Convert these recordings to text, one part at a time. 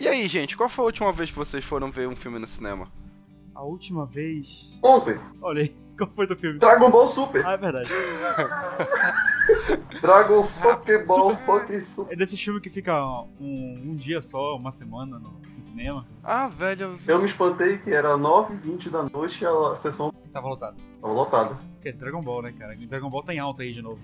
E aí, gente, qual foi a última vez que vocês foram ver um filme no cinema? A última vez. Ontem, Olha aí, qual foi do filme? Dragon Ball Super. Ah, é verdade. Dragon Fucking Ball Fucking Super. É desse filme que fica um, um dia só, uma semana no, no cinema. Ah, velho, eu me espantei que era 9h20 da noite e a sessão Tava lotado. tava lotada. Porque é Dragon Ball, né, cara? Dragon Ball tá em alta aí de novo.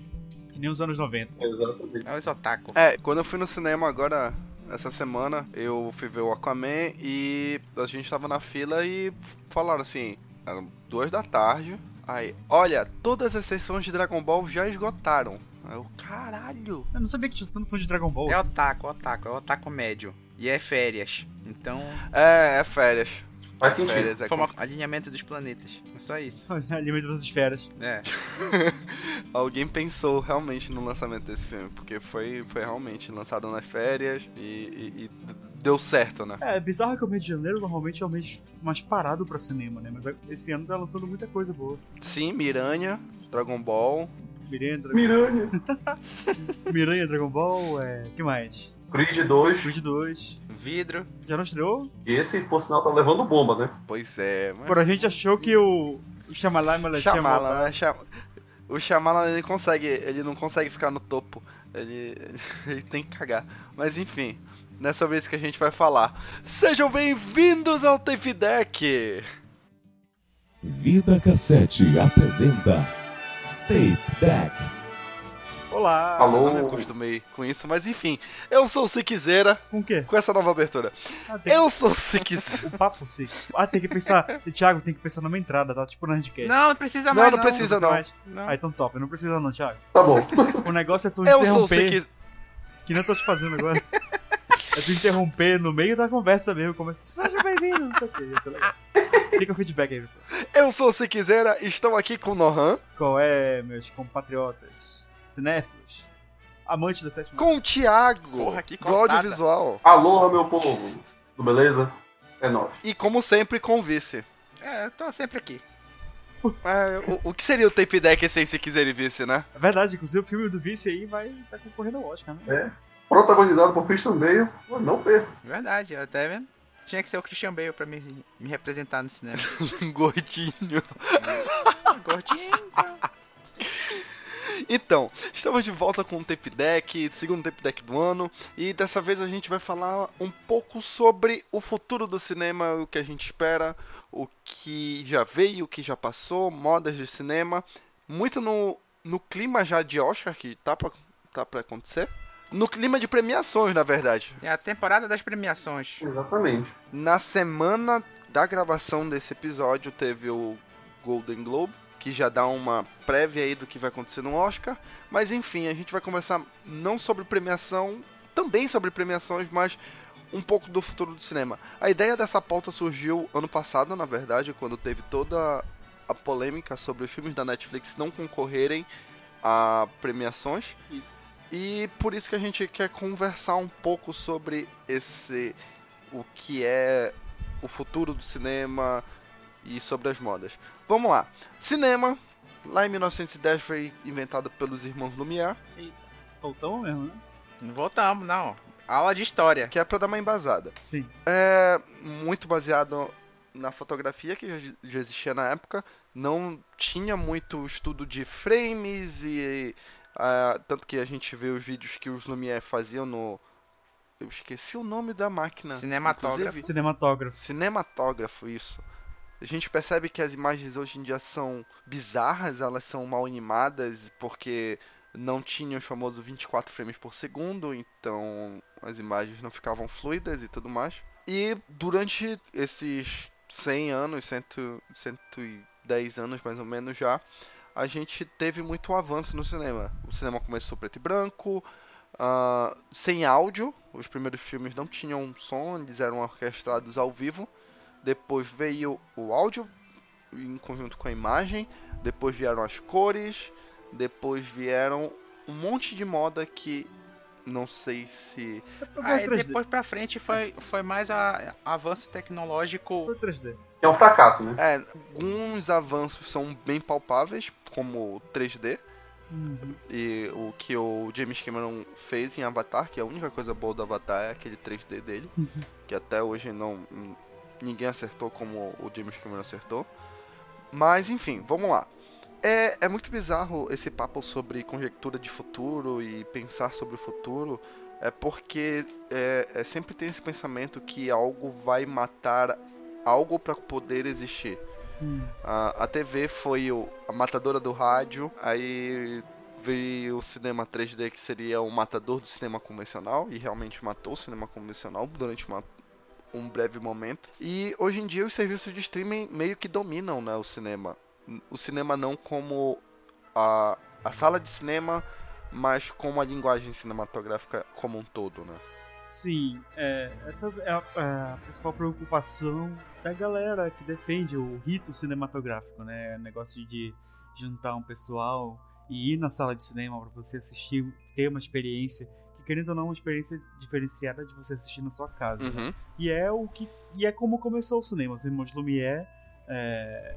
Que nem os anos 90. Exatamente. É os otaku. É, quando eu fui no cinema agora, essa semana, eu fui ver o Aquaman e a gente tava na fila e falaram assim, eram duas da tarde. Aí, olha, todas as sessões de Dragon Ball já esgotaram. Aí eu, caralho. Eu não sabia que tinha tanto fã de Dragon Ball. É otaku, otaku, é otaku médio. E é férias. Então, É, é férias. Faz sentido. Férias é foi um com- alinhamento dos planetas. É só isso. Alimento das esferas. É. Alguém pensou realmente no lançamento desse filme, porque foi, foi realmente lançado nas férias e, e- e deu certo, né? É, bizarro que o mês de janeiro normalmente é o mês mais parado pra cinema, né? Mas esse ano tá lançando muita coisa boa. Sim, Miranha, Dragon Ball. Miranha, Dra- Miranha. Miranha Dragon Ball, é. que mais? Creed 2. Creed 2. Vidro. Já não estreou? E esse, por sinal, tá levando bomba, né? Pois é, mas... Por a gente achou que o. O Shyamalan voltado. né? O Shyamalan, ele consegue, ele não consegue ficar no topo. Ele, ele, ele tem que cagar. Mas enfim, não é sobre isso que a gente vai falar. Sejam bem-vindos ao Tape Deck! Vida Cassete apresenta Tape Deck. Olá! Alô? Não me acostumei com isso, mas enfim. Eu sou o Siquezeira, Com o quê? com essa nova abertura. Ah, Eu sou o Siquezeira. o papo sim. Ah, tem que pensar. E, Thiago, tem que pensar numa entrada, tá? Tipo no Handcast. Não, não precisa Não, mais. não precisa, não. mais? Não. Ah, então top. Não precisa não, Thiago. Tá bom. O negócio é tu Eu sou o interromper, Siquezeira. que não tô te fazendo agora. É tu interromper no meio da conversa mesmo. Começa, seja bem-vindo, não sei o que. Isso é legal. Fica o feedback aí depois. Eu sou o Siquezeira, estou aqui com o Nohan, Qual é, meus compatriotas cinéfilos, amantes da sétima com o Thiago, Porra, que do audiovisual. Aloha, meu povo. Tudo beleza? É nóis. E como sempre, com o Vice. É, eu tô sempre aqui. É, o, o que seria o Tape Deck sem se quiser e Vice, né? É verdade, inclusive o filme do Vice aí vai estar concorrendo ao Oscar, né? Protagonizado por Christian Bale. Não perco. Verdade, até vendo. Tinha que ser o Christian Bale pra me, me representar no cinema. Gordinho. Gordinho. então. Então, estamos de volta com o Tape Deck, segundo Tape Deck do ano, e dessa vez a gente vai falar um pouco sobre o futuro do cinema, o que a gente espera, o que já veio, o que já passou, modas de cinema, muito no, no clima já de Oscar, que tá pra, tá pra acontecer. No clima de premiações, na verdade. É a temporada das premiações. Exatamente. Na semana da gravação desse episódio teve o Golden Globe, que já dá uma prévia aí do que vai acontecer no Oscar. Mas enfim, a gente vai conversar não sobre premiação, também sobre premiações, mas um pouco do futuro do cinema. A ideia dessa pauta surgiu ano passado, na verdade, quando teve toda a polêmica sobre os filmes da Netflix não concorrerem a premiações. Isso. E por isso que a gente quer conversar um pouco sobre esse o que é o futuro do cinema e sobre as modas. Vamos lá. Cinema, lá em 1910 foi inventado pelos irmãos Lumière, Voltamos mesmo, né? Não voltamos, não. Aula de história. que é para dar uma embasada. Sim. É muito baseado na fotografia que já, existia na época. Não tinha muito estudo de frames e ah, tanto que a gente vê os vídeos que os Lumière faziam no eu esqueci o nome da máquina. Cinematógrafo. inclusive. Cinematógrafo. Cinematógrafo, isso. A gente percebe que as imagens hoje em dia são bizarras, elas são mal animadas, porque não tinham os famosos 24 frames por segundo, então as imagens não ficavam fluidas e tudo mais. E durante esses 100 anos, 100, 110 anos mais ou menos já, a gente teve muito avanço no cinema. O cinema começou preto e branco, ah, sem áudio, os primeiros filmes não tinham som, eles eram orquestrados ao vivo. Depois veio o áudio em conjunto com a imagem, depois vieram as cores, depois vieram um monte de moda que não sei se Aí 3D. depois pra frente foi, foi mais a, avanço tecnológico. Foi 3D. É um fracasso, né? É, alguns avanços são bem palpáveis, como o 3D, Uhum. E o que o James Cameron fez em Avatar, que a única coisa boa do Avatar é aquele 3D dele, que até hoje não ninguém acertou como o James Cameron acertou. Mas enfim, vamos lá. É, é muito bizarro esse papo sobre conjectura de futuro e pensar sobre o futuro, é porque é, é sempre tem esse pensamento que algo vai matar algo para poder existir. Hum. A, a TV foi o, a matadora do rádio, aí veio o cinema 3D que seria o matador do cinema convencional e realmente matou o cinema convencional durante uma, um breve momento. E hoje em dia os serviços de streaming meio que dominam né, o cinema. O cinema não como a, a sala de cinema, mas como a linguagem cinematográfica como um todo, né? Sim, é, essa é a, é a, principal preocupação da galera que defende o rito cinematográfico, né? O negócio de juntar um pessoal e ir na sala de cinema para você assistir, ter uma experiência querendo ou não uma experiência diferenciada de você assistir na sua casa. Né? Uhum. E é o que e é como começou o cinema. Os irmãos Lumière é,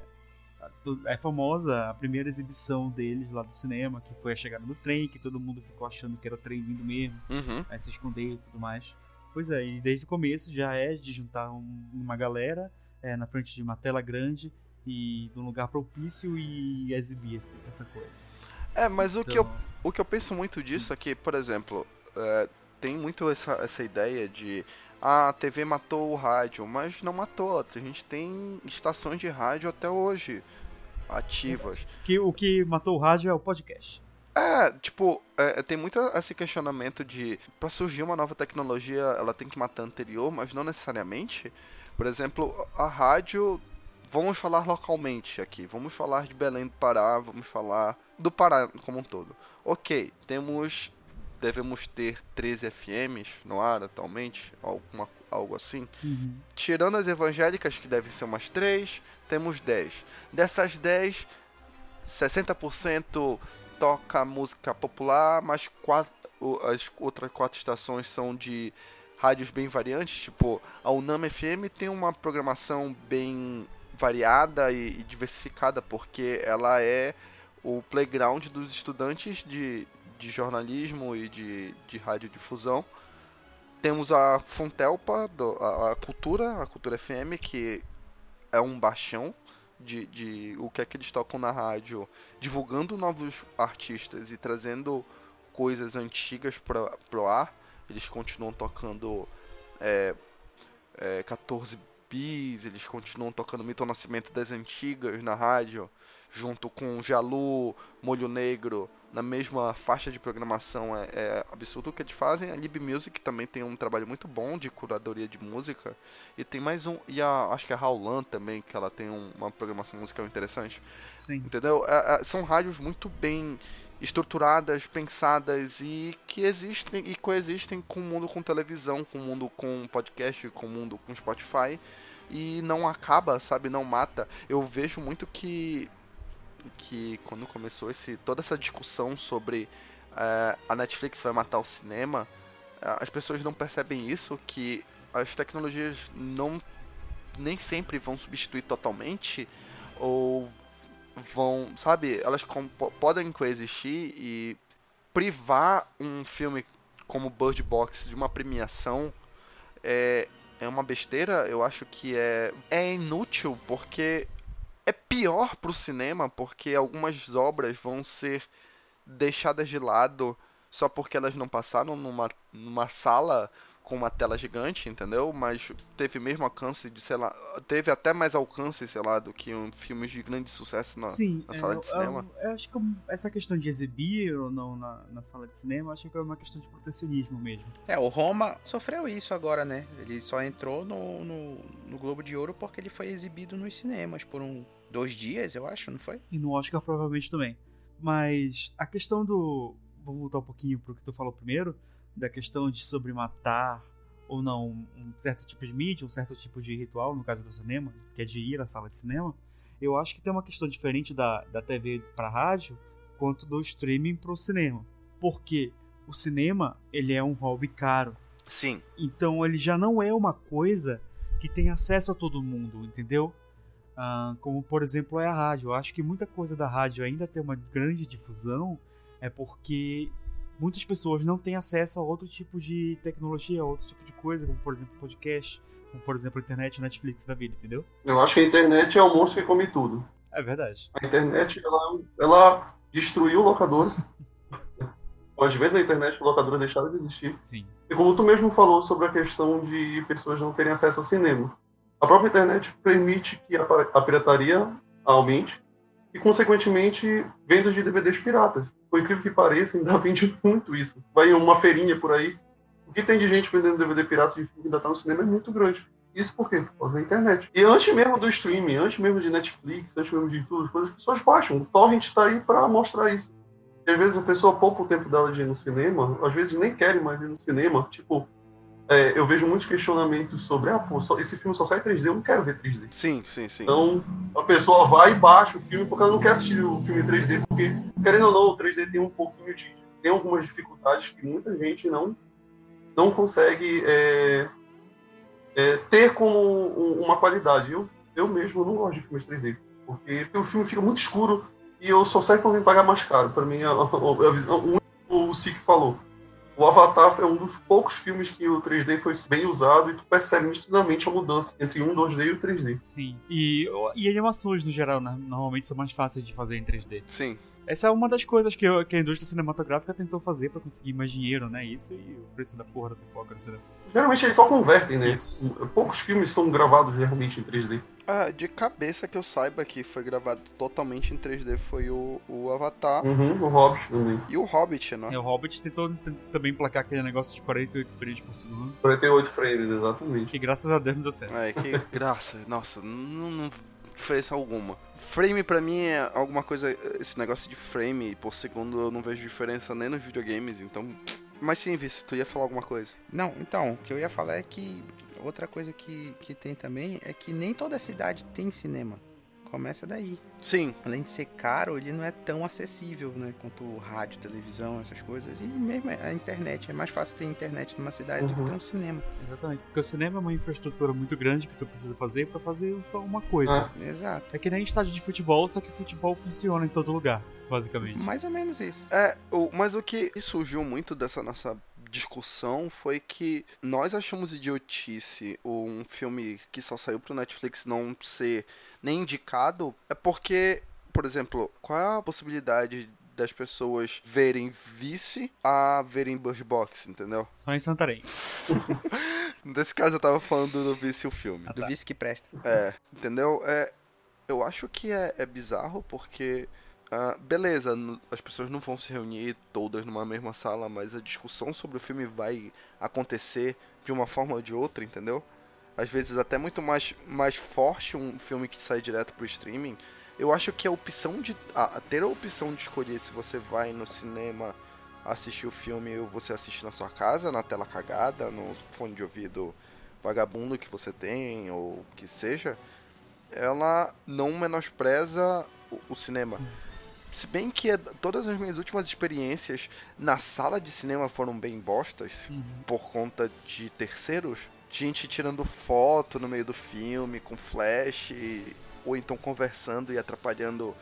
é famosa a primeira exibição deles lá do cinema, que foi a chegada do trem, que todo mundo ficou achando que era trem vindo mesmo, Uhum. aí se escondeu e tudo mais. Pois é, e desde o começo já é de juntar um- uma galera é, na frente de uma tela grande e de um lugar propício e exibir esse- essa coisa. É, mas o que eu Então, o que eu penso muito disso é que, por exemplo, é, tem muito essa, essa ideia de ah, a TV matou o rádio, mas não matou. A gente tem estações de rádio até hoje ativas. que, o que matou o rádio é o podcast. É, tipo, é, tem muito esse questionamento de pra surgir uma nova tecnologia, ela tem que matar a anterior, mas não necessariamente. Por exemplo, a rádio, vamos falar localmente aqui, vamos falar de Belém do Pará, vamos falar do Pará como um todo. Ok, temos devemos ter 13 FMs no ar atualmente, alguma, algo assim. Tirando as evangélicas, que devem ser umas 3, temos 10. Dessas 10, 60% toca música popular, mas quatro, as outras quatro estações são de rádios bem variantes. Tipo, a Unama FM tem uma programação bem variada e, e diversificada, porque ela é o playground dos estudantes de, de jornalismo e de, de radiodifusão. Temos a Fontelpa, a, a Cultura, a Cultura FM, que é um bastião de, de o que é que eles tocam na rádio, divulgando novos artistas e trazendo coisas antigas para pro ar. Eles continuam tocando é, é, 14 bis, eles continuam tocando Mito Nascimento das Antigas na rádio, junto com Jalu, Molho Negro, na mesma faixa de programação. É, é absurdo o que eles fazem. A Lib Music também tem um trabalho muito bom de curadoria de música. E tem mais um. E a, acho que a Raulan também, que ela tem um- uma programação musical interessante. Sim. Entendeu? É, é, são rádios muito bem estruturadas, pensadas e que existem e coexistem com o mundo com televisão, com o mundo com podcast, com o mundo com Spotify e não acaba, sabe, não mata. Eu vejo muito que que quando começou esse toda essa discussão sobre eh, a Netflix vai matar o cinema, as pessoas não percebem isso que as tecnologias não nem sempre vão substituir totalmente ou vão, sabe, elas podem coexistir e privar um filme como Bird Box de uma premiação é, é uma besteira, eu acho que é, é inútil porque é pior pro cinema porque algumas obras vão ser deixadas de lado só porque elas não passaram numa, numa sala com uma tela gigante, entendeu? Mas teve mesmo alcance de, sei lá, teve até mais alcance, sei lá, do que um filmes de grande sucesso na, Sim, na sala é, de cinema. Eu, eu acho que essa questão de exibir ou não na, na sala de cinema, acho que é uma questão de protecionismo mesmo. É, o Roma sofreu isso agora, né? Ele só entrou no, no, no Globo de Ouro porque ele foi exibido nos cinemas por um dois dias, eu acho, não foi? E no Oscar provavelmente também. Mas a questão do. Vamos voltar um pouquinho pro que tu falou primeiro, da questão de sobre matar ou não um certo tipo de mídia, um certo tipo de ritual, no caso do cinema, que é de ir à sala de cinema. Eu acho que tem uma questão diferente da, da TV para rádio quanto do streaming pro cinema. Porque o cinema, ele é um hobby caro. Sim, Então ele já não é uma coisa que tem acesso a todo mundo, entendeu? Ah, como por exemplo é a rádio. Eu acho que muita coisa da rádio ainda tem uma grande difusão é porque muitas pessoas não têm acesso a outro tipo de tecnologia, a outro tipo de coisa, como por exemplo podcast, como por exemplo a internet, Netflix da vida, entendeu? Eu acho que a internet é o monstro que come tudo. É verdade. A internet, ela, ela destruiu o locador. O advento da internet, o locador deixaram de existir. Sim. E como tu mesmo falou sobre a questão de pessoas não terem acesso ao cinema, a própria internet permite que a, pirataria aumente e, consequentemente, vendas de DVDs piratas. Por incrível que pareça, ainda vende muito isso. Vai uma feirinha por aí. O que tem de gente vendendo DVD pirata de filme que ainda está no cinema é muito grande. Isso por quê? Por causa da internet. E antes mesmo do streaming, antes mesmo de Netflix, antes mesmo de tudo, as pessoas baixam. O torrent está aí para mostrar isso. E às vezes a pessoa poupa o tempo dela de ir no cinema, às vezes nem querem mais ir no cinema. Tipo, é, eu vejo muitos questionamentos sobre, ah, pô, só, esse filme só sai 3D, eu não quero ver 3D. Sim, sim, sim. Então, a pessoa vai e baixa o filme porque ela não quer assistir o filme 3D, porque, querendo ou não, o 3D tem um pouquinho de. tem algumas dificuldades que muita gente não, não consegue é, é, ter como uma qualidade. Eu, eu mesmo não gosto de filmes 3D, porque o filme fica muito escuro e eu só saio para me pagar mais caro. Para mim, a, a, a visão, o, o Sik falou o Avatar é um dos poucos filmes que o 3D foi bem usado e tu percebe nitidamente a mudança entre um 2D e o 3D. Sim. E, e animações, no geral, né, normalmente são mais fáceis de fazer em 3D. Sim. Essa é uma das coisas que, eu, que a indústria cinematográfica tentou fazer para conseguir mais dinheiro, né? Isso e o preço da porra da pipoca no cinema. Geralmente eles só convertem, né? Isso. Poucos filmes são gravados realmente em 3D. Ah, de cabeça que eu saiba que foi gravado totalmente em 3D foi o, o Avatar Uhum, o Hobbit também. e o Hobbit, né? É, o Hobbit tentou também placar aquele negócio de 48 frames por segundo. 48 frames, exatamente. Que graças a Deus não deu certo. É, que graça, nossa, não, não diferença alguma. Frame pra mim é alguma coisa, esse negócio de frame por segundo eu não vejo diferença nem nos videogames, então. Mas sim, Vice, tu ia falar alguma coisa. Não, então, o que eu ia falar é que outra coisa que, que tem também é que nem toda cidade tem cinema. Começa daí. Sim, Além de ser caro, ele não é tão acessível, né? Quanto o rádio, televisão, essas coisas. E mesmo a internet. É mais fácil ter internet numa cidade do que Uhum. ter um cinema. Exatamente. Porque o cinema é uma infraestrutura muito grande que tu precisa fazer pra fazer só uma coisa. Exato. É que nem estádio de futebol, só que futebol funciona em todo lugar, basicamente. Mais ou menos isso. É, o, mas o que surgiu muito dessa nossa discussão foi que nós achamos idiotice um filme que só saiu pro Netflix não ser nem indicado, é porque, por exemplo, qual é a possibilidade das pessoas verem Vice a verem Bird Box, entendeu? Só em Santarém. Nesse caso eu tava falando do Vice o filme. Ah, Do tá. vice que presta. É, entendeu? É, eu acho que é, é bizarro porque. Ah, beleza, as pessoas não vão se reunir todas numa mesma sala, mas a discussão sobre o filme vai acontecer de uma forma ou de outra, entendeu? Às vezes até muito mais, mais forte um filme que sai direto pro streaming. Eu acho que a opção de. ter a opção de escolher se você vai no cinema assistir o filme ou você assiste na sua casa, na tela cagada, no fone de ouvido vagabundo que você tem, ou que seja, ela não menospreza o, o cinema. Sim. Se bem que é- todas as minhas últimas experiências na sala de cinema foram bem bostas, Uhum. por conta de terceiros, gente tirando foto no meio do filme com flash, ou então conversando e atrapalhando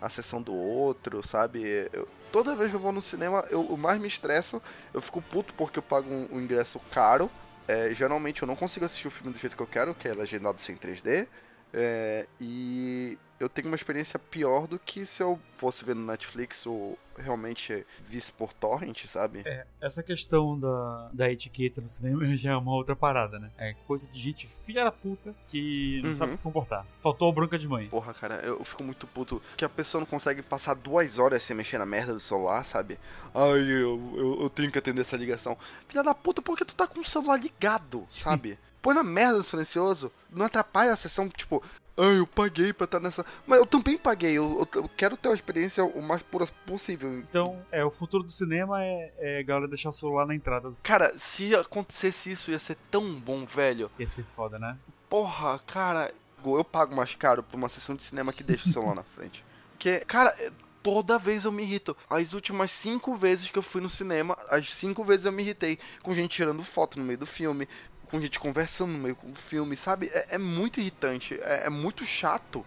a sessão do outro, sabe? Eu- toda vez que eu vou no cinema, eu, eu mais me estresso, eu fico puto porque eu pago um, um ingresso caro. É, geralmente eu não consigo assistir o filme do jeito que eu quero, que é legendado sem 3D. é, e eu tenho uma experiência pior do que se eu fosse ver no Netflix ou realmente visse por torrent, sabe? É, essa questão da, da etiqueta no cinema já é uma outra parada, né? É coisa de gente filha da puta que não Uhum. sabe se comportar. Faltou bronca de mãe. Porra, cara, eu fico muito puto que a pessoa não consegue passar duas horas sem mexer na merda do celular, sabe? Ai, eu, eu, eu tenho que atender essa ligação. Filha da puta, por que tu tá com o celular ligado, Sim. sabe? Põe na merda do silencioso, não atrapalha a sessão, tipo, ai, eu paguei pra estar nessa. Mas eu também paguei, eu, eu- eu quero ter uma experiência o mais pura possível. Então, é, o futuro do cinema é, é a galera deixar o celular na entrada do. Cara, se acontecesse isso, ia ser tão bom, velho. Ia ser foda, né? Porra, cara, eu pago mais caro por uma sessão de cinema que deixa o celular na frente. Porque, cara, é- toda vez eu me irrito. As últimas cinco vezes que eu fui no cinema, as cinco vezes eu me irritei com gente tirando foto no meio do filme, com gente conversando no meio do filme, sabe? É, é muito irritante, é, é muito chato.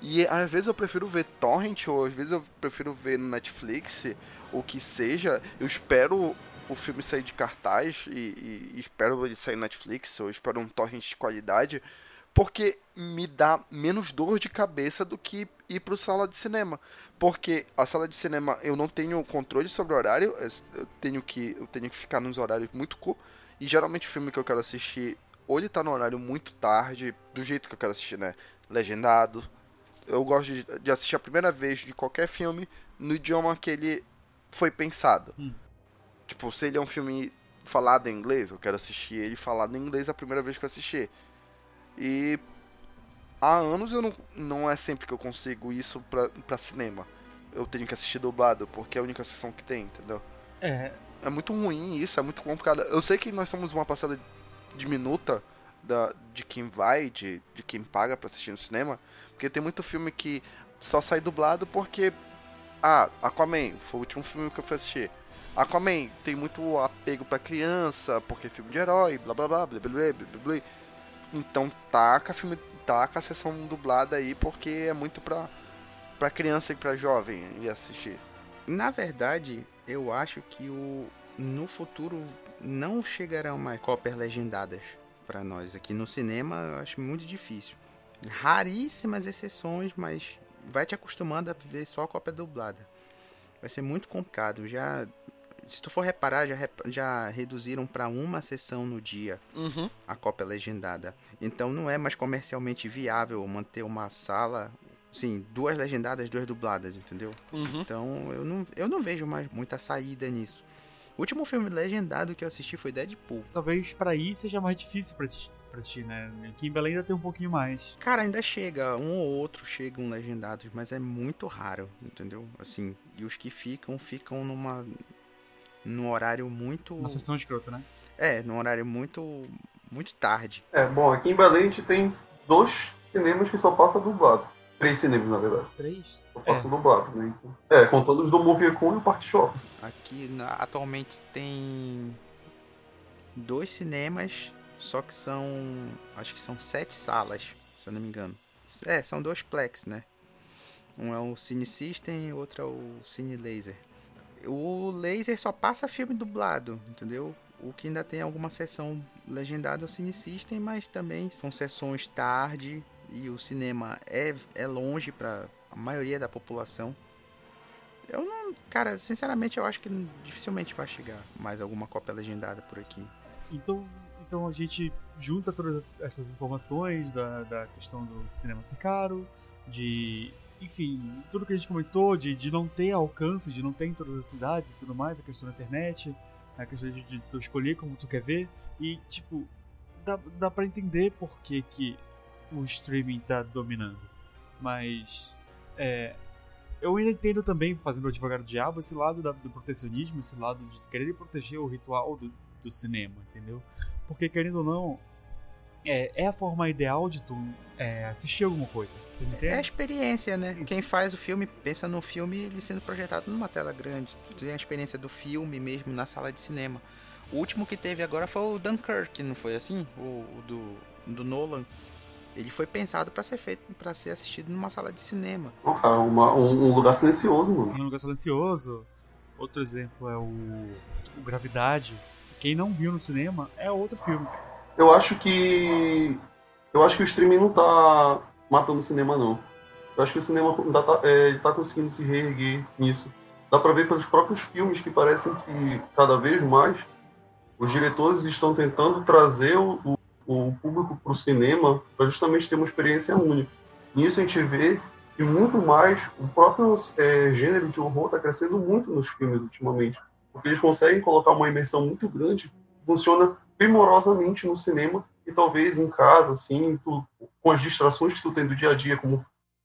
E às vezes eu prefiro ver torrent, ou às vezes eu prefiro ver no Netflix, o que seja, eu espero o filme sair de cartaz e, e, espero ele sair na Netflix, ou espero um torrent de qualidade, porque me dá menos dor de cabeça do que ir para sala de cinema. Porque a sala de cinema eu não tenho controle sobre o horário, eu tenho que, eu tenho que ficar nos horários muito curtos. E geralmente o filme que eu quero assistir, ou ele tá no horário muito tarde, do jeito que eu quero assistir, né? Legendado. Eu gosto de, de assistir a primeira vez de qualquer filme no idioma que ele foi pensado. Hum. Tipo, se ele é um filme falado em inglês, eu quero assistir ele falado em inglês a primeira vez que eu assistir. E há anos eu não, não é sempre que eu consigo isso pra, pra cinema. Eu tenho que assistir dublado, porque é a única sessão que tem, entendeu? É. É muito ruim isso, é muito complicado. Eu sei que nós somos uma passada diminuta da, de quem vai, de, de quem paga pra assistir no cinema, porque tem muito filme que só sai dublado porque. Ah, Aquaman, foi o último filme que eu fui assistir. Aquaman tem muito apego pra criança, porque é filme de herói, blá blá blá blá blá blá blá. blá. Então taca filme, taca a sessão dublada aí porque é muito pra, pra criança e pra jovem ir assistir. Na verdade, eu acho que o no futuro não chegarão mais cópias legendadas para nós. Aqui no cinema eu acho muito difícil. Raríssimas exceções, mas vai te acostumando a ver só a cópia dublada. Vai ser muito complicado. Já se tu for reparar, já, já reduziram para uma sessão no dia uhum. a cópia legendada. Então não é mais comercialmente viável manter uma sala, sim, duas legendadas, duas dubladas, entendeu? Uhum. Então eu não, eu não vejo mais muita saída nisso. O último filme legendado que eu assisti foi Deadpool. Talvez para ir seja mais difícil para ti, pra ti, né? Aqui em Belém ainda tem um pouquinho mais. Cara, ainda chega, um ou outro chegam legendados, mas é muito raro, entendeu? Assim, e os que ficam, ficam numa num horário muito. Uma sessão escrota, né? É, num horário muito. muito tarde. É, bom, aqui em Belém a gente tem dois cinemas que só passa dublado. Três cinemas, na verdade. Três? Só passa é. dublado, né? Então, é, contando os do Moviecon e o Park Shop. Aqui na, atualmente tem dois cinemas, só que são. acho que são sete salas, se eu não me engano. É, são dois plex, né? Um é o Cine System e outro é o Cine Laser o laser só passa filme dublado, entendeu? O que ainda tem alguma sessão legendada é o Cine System, mas também são sessões tarde e o cinema é, é longe para a maioria da população. Eu não, cara, sinceramente eu acho que dificilmente vai chegar mais alguma cópia legendada por aqui. Então, então a gente junta todas essas informações da, da questão do cinema ser caro, de enfim, tudo que a gente comentou de, de não ter alcance, de não ter em todas as cidades e tudo mais, a questão da internet, a questão de, de tu escolher como tu quer ver, e tipo, dá, dá pra entender por que, que o streaming tá dominando. Mas, é, eu ainda entendo também, fazendo o advogado do diabo, esse lado da, do protecionismo, esse lado de querer proteger o ritual do, do cinema, entendeu? Porque, querendo ou não, é, é a forma ideal de tu é, assistir alguma coisa. É a experiência, né? Isso. Quem faz o filme pensa no filme ele sendo projetado numa tela grande. Tu tem a experiência do filme mesmo na sala de cinema. O último que teve agora foi o Dunkirk, não foi assim? O, o do, do Nolan. Ele foi pensado para ser feito, para ser assistido numa sala de cinema. Oh, uma, um, um, lugar silencioso, mano. Sim, um lugar silencioso. Outro exemplo é o, o Gravidade. Quem não viu no cinema é outro filme, cara eu acho que. Eu acho que o streaming não tá matando o cinema, não. Eu acho que o cinema ainda tá, é, tá conseguindo se reerguer nisso. Dá pra ver pelos próprios filmes que parecem que cada vez mais os diretores estão tentando trazer o, o, público para o cinema para justamente ter uma experiência única. Nisso a gente vê que muito mais o próprio é, gênero de horror está crescendo muito nos filmes ultimamente, porque eles conseguem colocar uma imersão muito grande, funciona primorosamente no cinema e talvez em casa, assim, tu, com as distrações que tu tem do dia a dia, como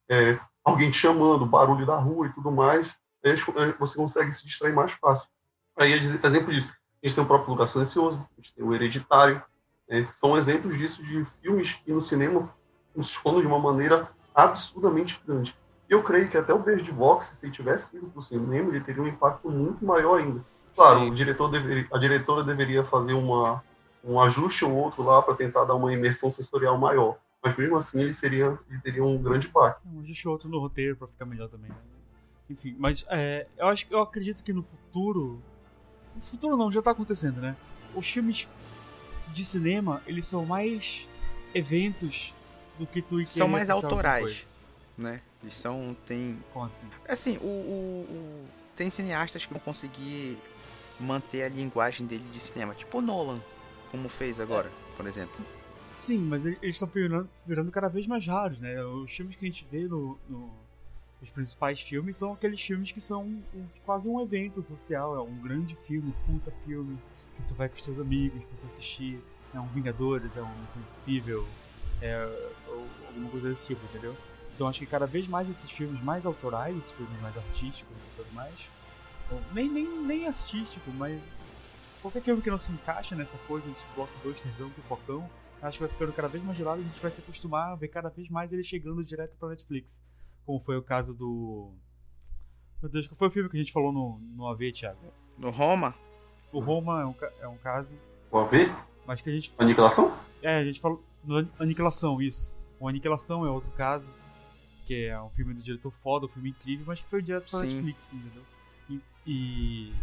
é, alguém te chamando, barulho da rua e tudo mais, é, você consegue se distrair mais fácil. Aí, exemplo disso, a gente tem o próprio Lugar Silencioso, a gente tem o Hereditário, é, são exemplos disso de filmes que no cinema funcionam de uma maneira absurdamente grande. E eu creio que até o Bird Box, se ele tivesse ido para o cinema, ele teria um impacto muito maior ainda. Claro, Sim. o diretor deveria, a diretora deveria fazer uma, um ajuste ou outro lá para tentar dar uma imersão sensorial maior. Mas mesmo assim ele seria ele teria um grande impacto. Um ajuste ou outro no roteiro para ficar melhor também. Né? Enfim, mas é, eu acho eu acredito que no futuro. No futuro não, já tá acontecendo, né? Os filmes de cinema, eles são mais eventos do que tu São mais autorais, né? Eles são. Tem. Como assim? Assim, o, o, o, tem cineastas que vão conseguir manter a linguagem dele de cinema, tipo o Nolan, como fez agora, por exemplo. Sim, mas eles estão virando, virando cada vez mais raros, né? Os filmes que a gente vê no, no os principais filmes são aqueles filmes que são um, quase um evento social, é um grande filme, um puta filme que tu vai com os teus amigos pra tu assistir, é um Vingadores, é um Missão Impossível, é ou, alguma coisa desse tipo, entendeu? Então acho que cada vez mais esses filmes mais autorais, esses filmes mais artísticos e tudo mais, nem, nem, nem artístico, mas qualquer filme que não se encaixa nessa coisa de blockbusterzão, pipocão, acho que vai ficando cada vez mais de lado e a gente vai se acostumar a ver cada vez mais ele chegando direto pra Netflix. Como foi o caso do. Meu Deus, qual foi o filme que a gente falou no, no AV, Thiago? No Roma? O Roma é um, é um caso. O AV? Mas que a gente. Aniquilação? É, a gente falou. No Aniquilação, isso. O Aniquilação é outro caso. Que é um filme do diretor foda, um filme incrível, mas que foi direto pra Sim. Netflix, entendeu? E, e,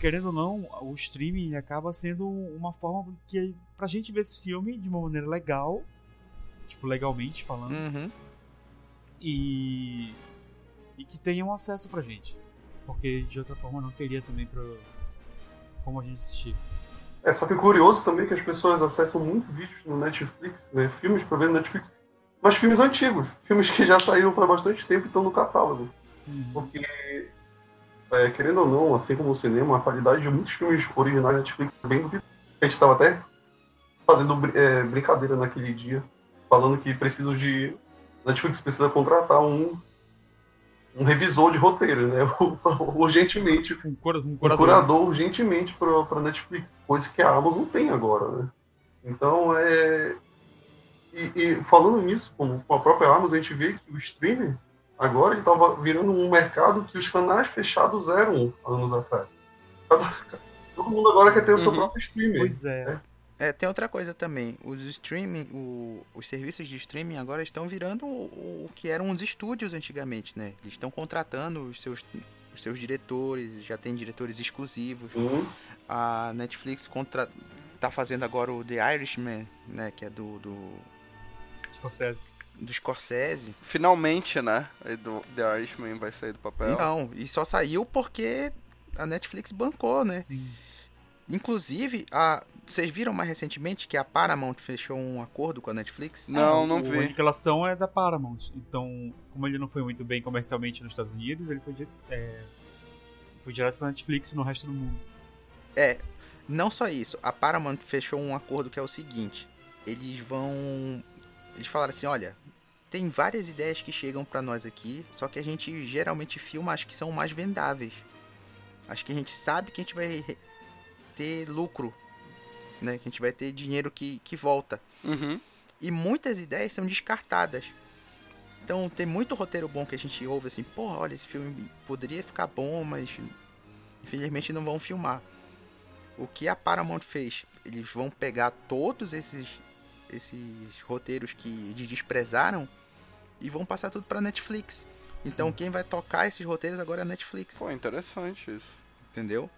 Querendo ou não, o streaming ele acaba sendo uma forma que pra gente ver esse filme de uma maneira legal. Tipo, legalmente falando. Uhum. e e que tenham acesso pra gente. Porque de outra forma não teria também pra como a gente assistir. É, só que o curioso também é que as pessoas acessam muito vídeos no Netflix, né? Filmes pra ver no Netflix. Mas filmes antigos, filmes que já saíram faz bastante tempo e estão no catálogo. Porque, é, querendo ou não, assim como o cinema, a qualidade de muitos filmes originais da Netflix é bem duvidosa. A gente estava até fazendo é, brincadeira naquele dia, falando que preciso de. Netflix precisa contratar um, um revisor de roteiro, né? Urgentemente. Um, cura, um Um curador. curador urgentemente para Netflix, coisa que a Amazon tem agora, né? Então, é. E, e falando nisso, com, a própria Amazon, a gente vê que o streaming agora ele estava virando um mercado que os canais fechados eram anos atrás. Todo mundo agora quer ter o seu Uhum. próprio streaming. Pois é. É, tem outra coisa também. Os streaming, o- os serviços de streaming agora estão virando o, o que eram os estúdios antigamente, né? Eles estão contratando os seus, os seus diretores, já tem diretores exclusivos. Uhum. A Netflix contra, tá fazendo agora o The Irishman, né? Que é do, do, Scorsese. do Scorsese. Finalmente, né? Do The Irishman vai sair do papel. Não, e só saiu porque a Netflix bancou, né? Sim. Inclusive, a, vocês viram mais recentemente que a Paramount fechou um acordo com a Netflix? Não, Ah, não o vi. Aniquilação é da Paramount. Então, como ele não foi muito bem comercialmente nos Estados Unidos, ele foi, é, foi direto pra Netflix e no resto do mundo. É, não só isso. A Paramount fechou um acordo que é o seguinte: eles vão. Eles falaram assim: olha, tem várias ideias que chegam pra nós aqui, só que a gente geralmente filma as que são mais vendáveis. Acho que a gente sabe que a gente vai ter lucro, né? Que a gente vai ter dinheiro que, que volta. Uhum. E muitas ideias são descartadas. Então tem muito roteiro bom que a gente ouve assim, pô, olha, esse filme poderia ficar bom, mas infelizmente não vão filmar. O que a Paramount fez? Eles vão pegar todos esses esses roteiros que eles desprezaram e vão passar tudo pra Netflix. Então Sim. quem vai tocar esses roteiros agora é a Netflix, Pô, interessante isso. entendeu?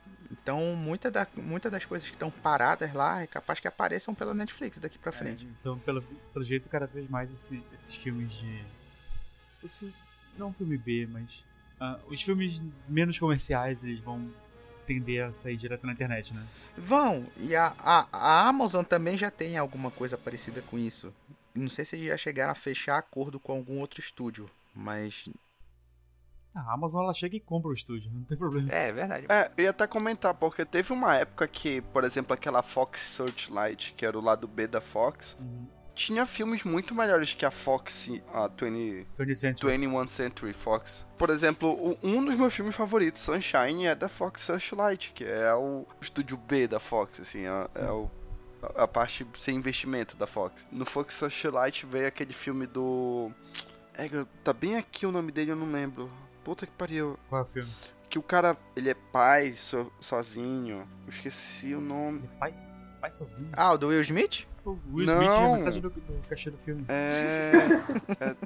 Então muita, da, muita das coisas que estão paradas lá é capaz que apareçam pela Netflix daqui pra frente. É, então, pelo, pelo jeito, cada vez mais esse- esses filmes de. Esse, não filme B, mas. ah, os filmes menos comerciais eles vão tender a sair direto na internet, né? Vão, e a, a, a Amazon também já tem alguma coisa parecida com isso. Não sei se eles já chegaram a fechar acordo com algum outro estúdio, mas. A Amazon ela chega e compra o estúdio, não tem problema. É, verdade. É, eu ia até comentar, porque teve uma época que, por exemplo, aquela Fox Searchlight, que era o lado B da Fox, Uhum. tinha filmes muito melhores que a Fox, a 20, 20th Century. 21 Century Fox. Por exemplo, o- um dos meus filmes favoritos, Sunshine, é da Fox Searchlight, que é o estúdio B da Fox, assim, é, é o, a- a parte sem investimento da Fox. No Fox Searchlight veio aquele filme do... É, tá bem aqui o nome dele, eu não lembro. Puta que pariu. Qual é o filme? Que o cara, ele é pai so- sozinho. Eu esqueci o nome. Ele é pai, pai sozinho. Ah, o do Will Smith? O Will Não. Smith é metade do, do cachê do filme. É. é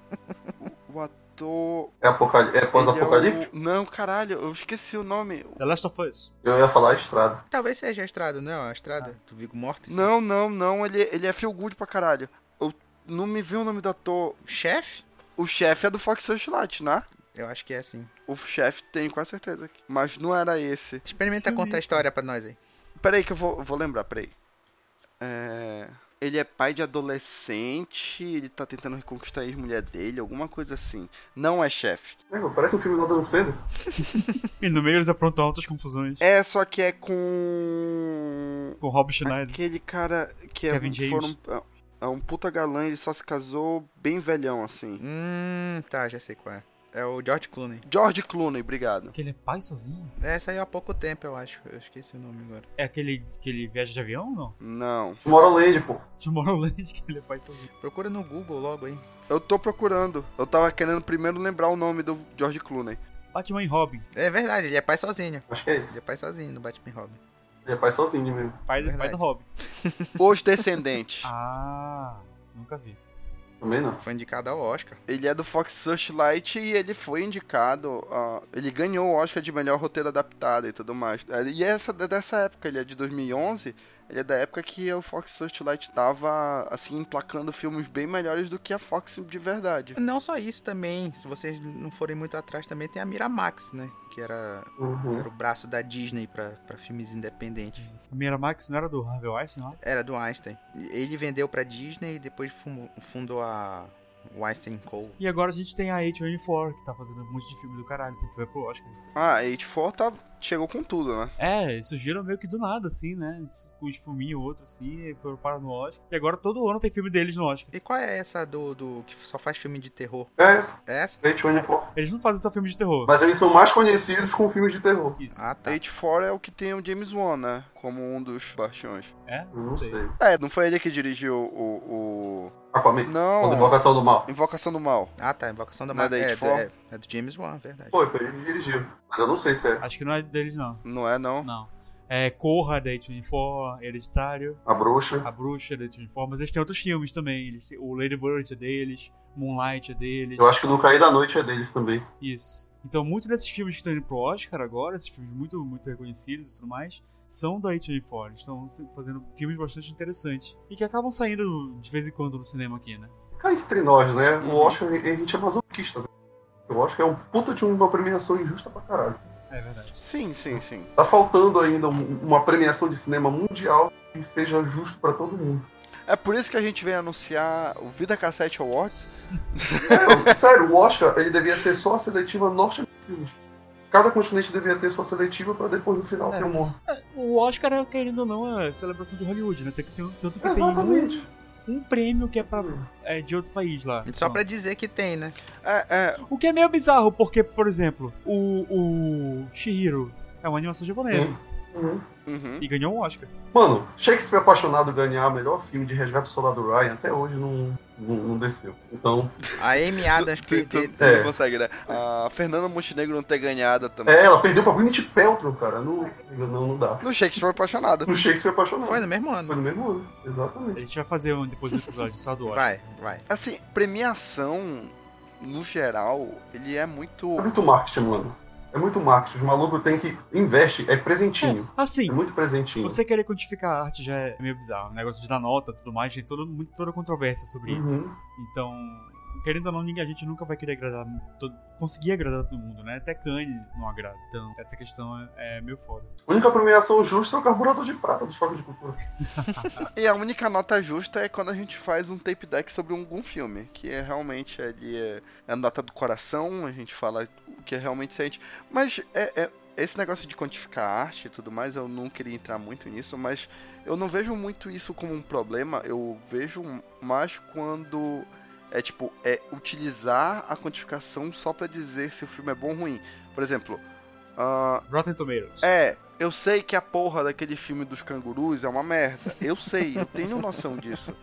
o, do. É, apocali... é pós-apocalíptico? é o- Não, caralho, eu esqueci o nome. The Last of Us. Eu ia falar estrada. Talvez seja a estrada, não? A estrada do Vigo Mortis. Não, não, não, ele, ele é feel good pra caralho. Eu não me vi o nome do ator. Chefe? O chefe é do Fox Searchlight, né? Eu acho que é assim. O chefe tenho quase certeza. aqui. Mas não era esse. Experimenta contar a história pra nós aí. Peraí que eu vou, vou lembrar, peraí. É... Ele é pai de adolescente, ele tá tentando reconquistar a ex-mulher dele, alguma coisa assim. Não é chefe. Nego, Parece um filme do Adam Sandler. E no meio eles aprontam altas confusões. É, só que é com. Com o Rob Schneider. Aquele cara que é, Kevin James. foram- é um puta galã, ele só se casou bem velhão assim. Hum, tá, já sei qual é. É o George Clooney. George Clooney, obrigado. Que ele é pai sozinho? Essa aí há pouco tempo, eu acho. Eu esqueci o nome agora. É aquele que ele viaja de avião ou não? Não. Tomorrowland, pô. Tomorrowland, que ele é pai sozinho. Procura no Google logo aí. Eu tô procurando. Eu tava querendo primeiro lembrar o nome do George Clooney. Batman e Robin. É verdade, ele é pai sozinho. Acho que é isso. Ele é pai sozinho no Batman e Robin. Ele é pai sozinho mesmo. Pai, do- pai do Robin. Os Descendentes. Ah, nunca vi. Também não. Foi indicado ao Oscar. Ele é do Fox Searchlight e ele foi indicado. ah, ele ganhou o Oscar de melhor roteiro adaptado e tudo mais. E essa é dessa época, ele é de 2011. Ele é da época que o Fox Searchlight tava, assim, emplacando filmes bem melhores do que a Fox de verdade. Não só isso também, se vocês não forem muito atrás, também tem a Miramax, né? Que era, Uhum. era o braço da Disney pra, pra filmes independentes. Sim. A Miramax não era do Harvey Weinstein lá? Era do Einstein. Ele vendeu pra Disney e depois fun- fundou a Weinstein Co. E agora a gente tem a A24, que tá fazendo um monte de filme do caralho, sempre vai pro Oscar. Ah, a H4 tá, chegou com tudo, né? É, eles surgiram meio que do nada, assim, né? Com um ou outro, assim, e foram parar no Oscar. E agora todo ano tem filme deles no Oscar. E qual é essa do, do que só faz filme de terror? É esse. É essa? H24. Eles não fazem só filme de terror. Mas eles são mais conhecidos com filmes de terror. Isso. Ah, tá. H4 é o que tem o James Wan, né? Como um dos bastiões. É? Não sei. É, não foi ele que dirigiu o. Aquaman. o... Quando Não, Invocação do Mal. Invocação do Mal. Ah, tá. Invocação da Não é é, do, H4? é, é do James Wan, verdade. Foi, foi ele que dirigiu. Mas eu não sei se é Acho que não é deles, não. Não é, não? Não. É Corra, da A24, Hereditário, a bruxa. A Bruxa, da A24, mas eles têm outros filmes também. Eles têm- o Lady Bird é deles, Moonlight é deles. Eu acho que no Cair da Noite é deles também. Isso. Então, muitos desses filmes que estão indo pro Oscar agora, esses filmes muito, muito reconhecidos e tudo mais, são da A24. Eles estão fazendo filmes bastante interessantes. E que acabam saindo de vez em quando no cinema aqui, né? Cá entre nós, né? O Oscar, a gente é masoquista. né? O Oscar é um puta de uma premiação injusta pra caralho. É verdade. Sim, sim, sim. Tá faltando ainda um- uma premiação de cinema mundial que seja justo pra todo mundo. É por isso que a gente vem anunciar o Vida Cassete Awards. É, sério, o Oscar ele devia ser só a seletiva norte-americana. Cada continente devia ter sua seletiva pra depois no final É. ter um O Oscar, querendo ou não, é a celebração de Hollywood, né? Tem que ter, um- tanto que tem Exatamente. um, um prêmio que é, pra, é de outro país lá. Só Então, pra dizer que tem, né? É, é, O que é meio bizarro, porque, por exemplo, o, o Shihiro é uma animação japonesa Uhum. uhum. e ganhou um Oscar. Mano, Shakespeare Apaixonado ganhar melhor filme de resgate do soldado Ryan até hoje não, não, não desceu. Então, A Amy Adams perder. tu É. não consegue, né? A Fernanda Montenegro não ter ganhado também. é, ela perdeu pra Gwyneth Paltrow, cara. Não, não, não dá. No Shakespeare apaixonado. No Shakespeare Apaixonado. Foi no mesmo Foi ano. no mesmo ano, A exatamente. gente vai fazer um depois do episódio só do Oscar. Vai, vai. Assim, premiação, no geral, ele é muito. É muito marketing, mano. É muito marketing. Os malucos têm que. Investe, é presentinho. Assim, É muito presentinho. você querer quantificar a arte já é meio bizarro. O negócio de dar nota e tudo mais, tem toda, toda controvérsia sobre isso. Uhum. Então, querendo ou não, ninguém, a gente nunca vai querer agradar, todo, conseguir agradar todo mundo, né? Até Kanye não agrada. Então, essa questão é, é meio foda. A única premiação justa é o carburador de prata do Choque de Cultura. E a única nota justa é quando a gente faz um tape deck sobre algum filme, que é realmente ali é, é a nota do coração, a gente fala o que é realmente sente. Mas é, é- esse negócio de quantificar a arte e tudo mais, eu não queria entrar muito nisso, mas eu não vejo muito isso como um problema, eu vejo mais quando é tipo, é utilizar a quantificação só pra dizer se o filme é bom ou ruim. Por exemplo, ah, Rotten Tomatoes. é, eu sei que a porra daquele filme dos cangurus é uma merda. Eu sei, eu tenho noção disso.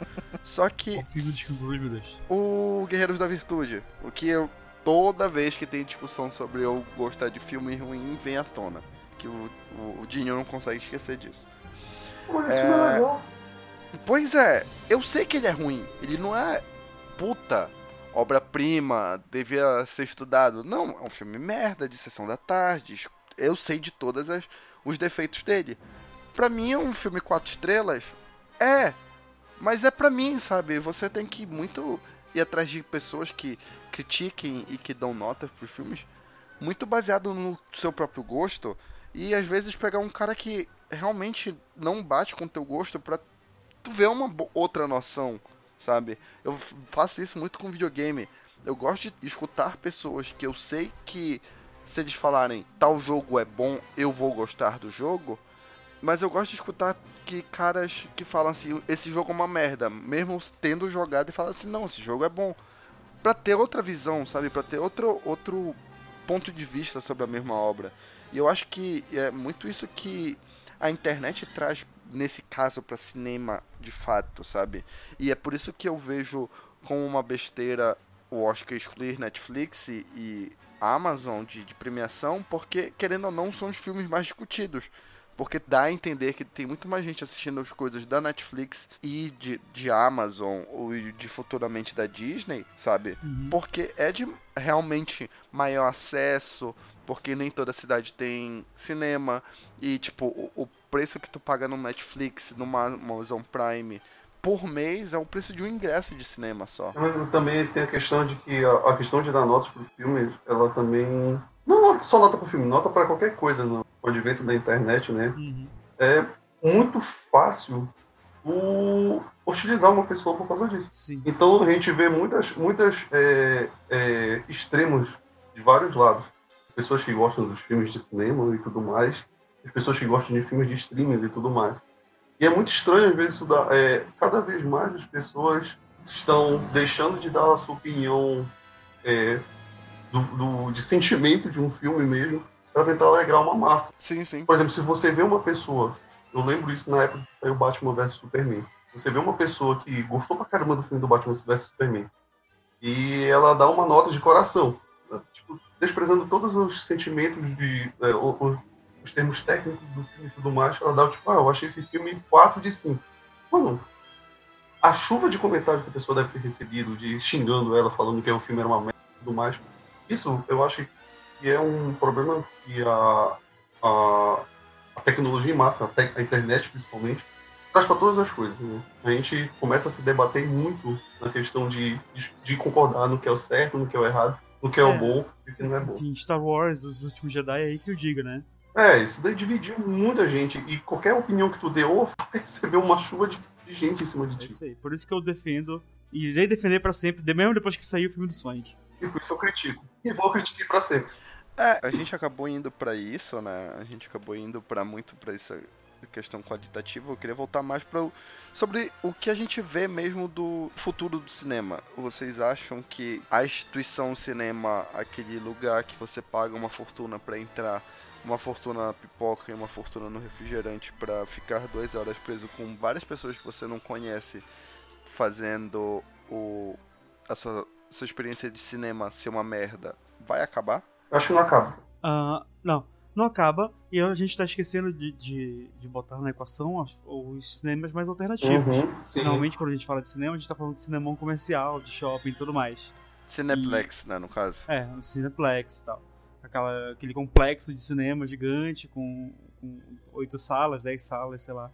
Só que O filme dos cangurus, meu Deus. o Guerreiros da Virtude, o que eu toda vez que tem discussão sobre eu gostar de filme ruim vem à tona, que o, o, o Dinho não consegue esquecer disso. Pô, esse filme é legal. Pois é, eu sei que ele é ruim, ele não é puta obra-prima, devia ser estudado. Não, é um filme merda de sessão da tarde. Eu sei de todas as os defeitos dele. Pra mim é um filme quatro estrelas. É, mas é pra mim, sabe? Você tem que muito ir atrás de pessoas que critiquem e que dão notas pros filmes muito baseado no seu próprio gosto e às vezes pegar um cara que realmente não bate com o teu gosto pra tu ver uma outra noção, sabe? Eu faço isso muito com videogame. Eu gosto de escutar pessoas que eu sei que se eles falarem tal jogo é bom, eu vou gostar do jogo. Mas eu gosto de escutar que caras que falam assim, esse jogo é uma merda, mesmo tendo jogado e falam assim, não, esse jogo é bom. Pra ter outra visão, sabe? Pra ter outro, outro ponto de vista sobre a mesma obra. E eu acho que é muito isso que a internet traz nesse caso para cinema de fato, sabe? E é por isso que eu vejo como uma besteira o Oscar excluir Netflix e Amazon de, de premiação, porque querendo ou não são os filmes mais discutidos. Porque dá a entender que tem muito mais gente assistindo as coisas da Netflix e de, de Amazon ou de futuramente da Disney, sabe? Uhum. Porque é de realmente maior acesso, porque nem toda cidade tem cinema. E, tipo, o, o preço que tu paga no Netflix, numa Amazon Prime, por mês é o preço de um ingresso de cinema só. Mas também tem a questão de que a, a questão de dar notas pro filme, ela também. Não só nota pro filme, nota para qualquer coisa no advento da internet, né? Uhum. É muito fácil o hostilizar uma pessoa por causa disso. Sim. Então a gente vê muitas, muitas é, é, extremos de vários lados. Pessoas que gostam dos filmes de cinema e tudo mais, as pessoas que gostam de filmes de streaming e tudo mais. E é muito estranho, às vezes, estudar. É, cada vez mais as pessoas estão deixando de dar a sua opinião é, do, do, de sentimento de um filme mesmo para tentar alegrar uma massa. Sim, sim. Por exemplo, se você vê uma pessoa, eu lembro isso na época que saiu Batman vs Superman. Você vê uma pessoa que gostou pra caramba do filme do Batman vs Superman e ela dá uma nota de coração, né? tipo, desprezando todos os sentimentos de é, os, os termos técnicos do filme e tudo mais, ela dá tipo, ah, eu achei esse filme 4 de 5. Mano, a chuva de comentários que a pessoa deve ter recebido, de xingando ela, falando que o filme era uma merda e tudo mais, isso eu acho que é um problema que a, a, a tecnologia em massa, a, te, a, internet principalmente, traz para todas as coisas. Né? A gente começa a se debater muito na questão de, de, de, concordar no que é o certo, no que é o errado, no que é, é o bom e o que não é bom. Enfim, Star Wars, os últimos Jedi, é aí que eu digo, né? É, isso daí dividiu muita gente. E qualquer opinião que tu deu, vai receber uma chuva de, gente em cima de é ti. É isso aí. Por isso que eu defendo, e irei defender para sempre, mesmo depois que sair o filme do Sonic. E por isso eu critico. E vou criticar para sempre. É, a gente acabou indo para isso, né? A gente acabou indo para muito para essa questão qualitativa. Eu queria voltar mais para sobre o que a gente vê mesmo do futuro do cinema. Vocês acham que a instituição cinema, aquele lugar que você paga uma fortuna para entrar, uma fortuna na pipoca e uma fortuna no refrigerante para ficar duas horas preso com várias pessoas que você não conhece, fazendo o a sua, sua experiência de cinema ser uma merda, vai acabar? Acho que não acaba. Uh, não, não acaba. E a gente está esquecendo de, de, de, botar na equação os, os cinemas mais alternativos. Uhum, Normalmente, quando a gente fala de cinema, a gente está falando de cinema comercial, de shopping e tudo mais. Cineplex, e, né, no caso. É, o Cineplex e tal. Aquela, aquele complexo de cinema gigante com, 8 salas, 10 salas, sei lá.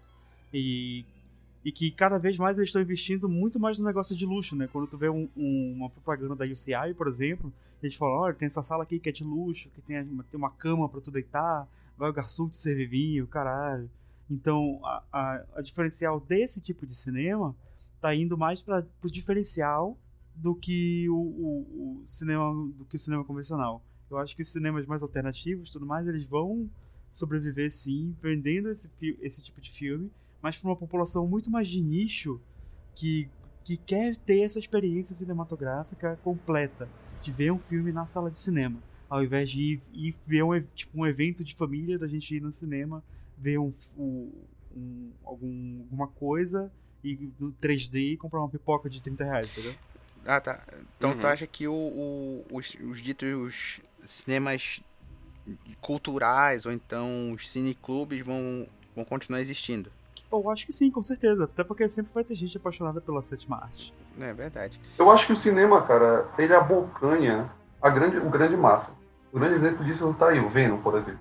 E e que cada vez mais eles estão investindo muito mais no negócio de luxo, né? Quando tu vê um, um, uma propaganda da UCI, por exemplo, eles falam, olha, tem essa sala aqui que é de luxo, que tem, tem uma cama para tu deitar, vai o garçom te servir vinho, caralho. Então, a, a, a, diferencial desse tipo de cinema tá indo mais para o diferencial do que o, o, o, cinema do que o cinema convencional. Eu acho que os cinemas mais alternativos, tudo mais, eles vão sobreviver sim, vendendo esse, esse tipo de filme mas para uma população muito mais de nicho que, que quer ter essa experiência cinematográfica completa, de ver um filme na sala de cinema, ao invés de ir, ir ver um, tipo, um evento de família, da gente ir no cinema, ver um, um, um algum, alguma coisa e no 3D e comprar uma pipoca de 30 reais, entendeu? Ah, tá. Então uhum. tu acha que o, o, os, os ditos cinemas culturais ou então os cineclubes vão, vão continuar existindo? Eu acho que sim, com certeza. Até porque sempre vai ter gente apaixonada pela sétima arte. É verdade. Eu acho que o cinema, cara, ele abocanha a grande, o grande massa. O grande exemplo disso tá aí, o Venom, por exemplo.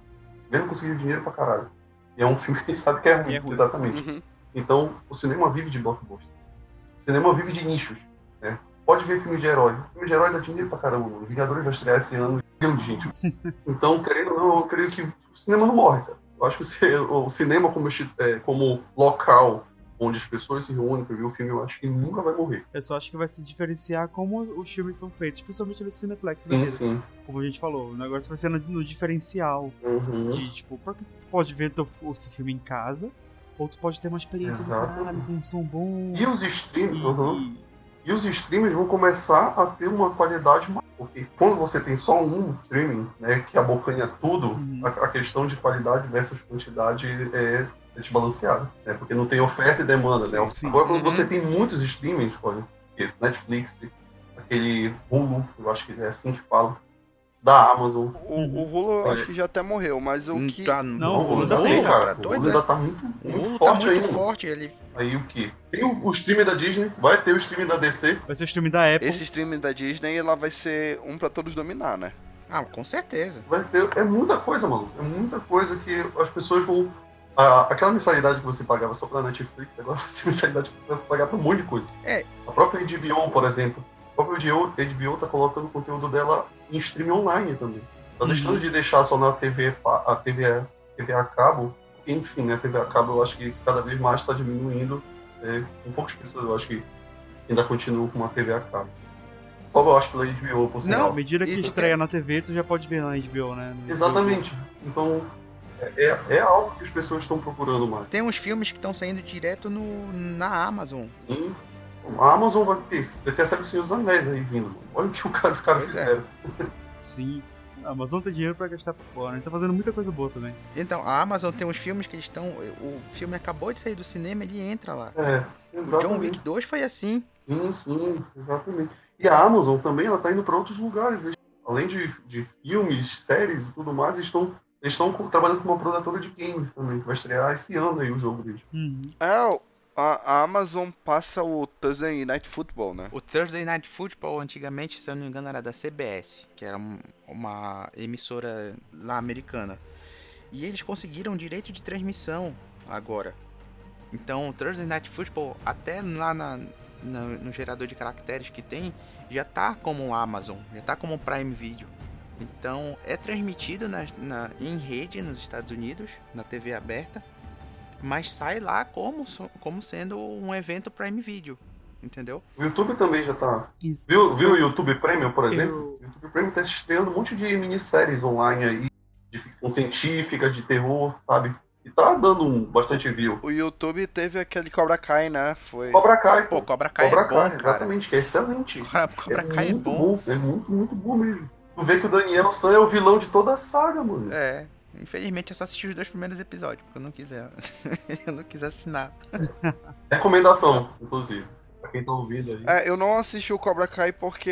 Venom conseguiu dinheiro pra caralho. E é um filme que a gente sabe que é ruim, É ruim. exatamente. Uhum. Então, o cinema vive de blockbuster. O cinema vive de nichos. Né? Pode ver filme de herói. Filme de herói dá dinheiro pra caramba, mano. Vingadores vai estrear esse ano gente. Então, querendo ou não, eu creio que o cinema não morre, cara. Eu acho que o ci- o cinema como, é, como local onde as pessoas se reúnem pra ver o filme, eu acho que nunca vai morrer. Eu só acho que vai se diferenciar como os filmes são feitos, principalmente nesse Cineplex da Sim, sim. Como a gente falou, o negócio vai ser no, no diferencial. Uhum. De, tipo, porque tu pode ver teu, esse filme em casa, ou tu pode ter uma experiência do Exato. caralho, com um som bom. E os streams, e- uhum. E os streamers vão começar a ter uma qualidade maior. Porque quando você tem só um streaming, né, que abocanha tudo, Uhum. a, a questão de qualidade versus quantidade é, é desbalanceada. Né, porque não tem oferta e demanda. né? sim. Agora, quando Uhum. você tem muitos streamings, olha, Netflix, aquele Hulu, eu acho que é assim que fala, da Amazon. O, o Hulu eu acho que já até morreu, mas o Não que. tá- Não, o o Hulu ainda tá tem, cara. tá O Hulu ainda tá muito, O muito Hulu forte tá muito ainda. forte. Ele... Aí o que? Tem o, o streaming da Disney, vai ter o streaming da DC, Vai ser o stream da Apple. Esse streaming da Disney, ela vai ser um pra todos dominar, né? Ah, com certeza. Vai ter, é muita coisa, mano. É muita coisa que as pessoas vão. a- aquela mensalidade que você pagava só pra Netflix, agora vai ser mensalidade que você pagar pra um monte de coisa. É. A própria HBO, por exemplo. A própria HBO, HBO tá colocando o conteúdo dela em streaming online também. Tá Uhum. deixando de deixar só na TV, a TV, a TV a cabo. Enfim, né, a TV a cabo eu acho que cada vez mais está diminuindo. É, com poucas pessoas eu acho que ainda continuam com uma TV a cabo. Só eu acho pela HBO, por sinal. À medida que E- estreia na TV, tu já pode ver na HBO, né? No- Exatamente. Então, é, é- é algo que as pessoas estão procurando mais. Tem uns filmes que estão saindo direto no, na Amazon. E a Amazon vai ter, vai ter até o Senhor dos Anéis aí vindo. mano. Olha o que o cara, os caras é. fizeram. Sim. A Amazon tem dinheiro pra gastar por fora, né? Tá fazendo muita coisa boa também. Então, a Amazon tem uns filmes que eles estão. O filme acabou de sair do cinema, ele entra lá. É, O John exatamente. Wick 2 foi assim. Sim, sim, exatamente. E a Amazon também, ela tá indo para outros lugares. Eles- além de, de filmes, séries e tudo mais, eles estão eles estão trabalhando com uma produtora de games também, que vai estrear esse ano aí o jogo deles. Uhum. É, o- a, Amazon passa o Thursday Night Football, né? O Thursday Night Football, antigamente, se eu não me engano, era da CBS, que era um- uma emissora lá americana. E eles conseguiram direito de transmissão agora. Então, o Thursday Night Football, até lá na- na- no gerador de caracteres que tem, já tá como Amazon, já tá como Prime Video. Então, é transmitido na, na- em rede nos Estados Unidos, na TV aberta, mas sai lá como, como sendo um evento Prime Video, entendeu? O YouTube também já tá. Isso. Viu, viu o YouTube Premium, por exemplo? Eu- O YouTube Premium tá estreando um monte de minisséries online aí, de ficção científica, de terror, sabe? E tá dando um, bastante view. O YouTube teve aquele Cobra Kai, né? Foi. Cobra Kai, Pô. Cobra Kai Cobra é bom, Kai, cara. exatamente, que é excelente. Cobra, Cobra é Kai é muito bom. É muito, muito bom mesmo. Tu vê que o Daniel San é o vilão de toda a saga, mano. É. Infelizmente eu só assisti os dois primeiros episódios, porque eu não quiser. eu não quis assinar. Recomendação, inclusive. Pra quem tá ouvindo aí. É, eu não assisti o Cobra Kai porque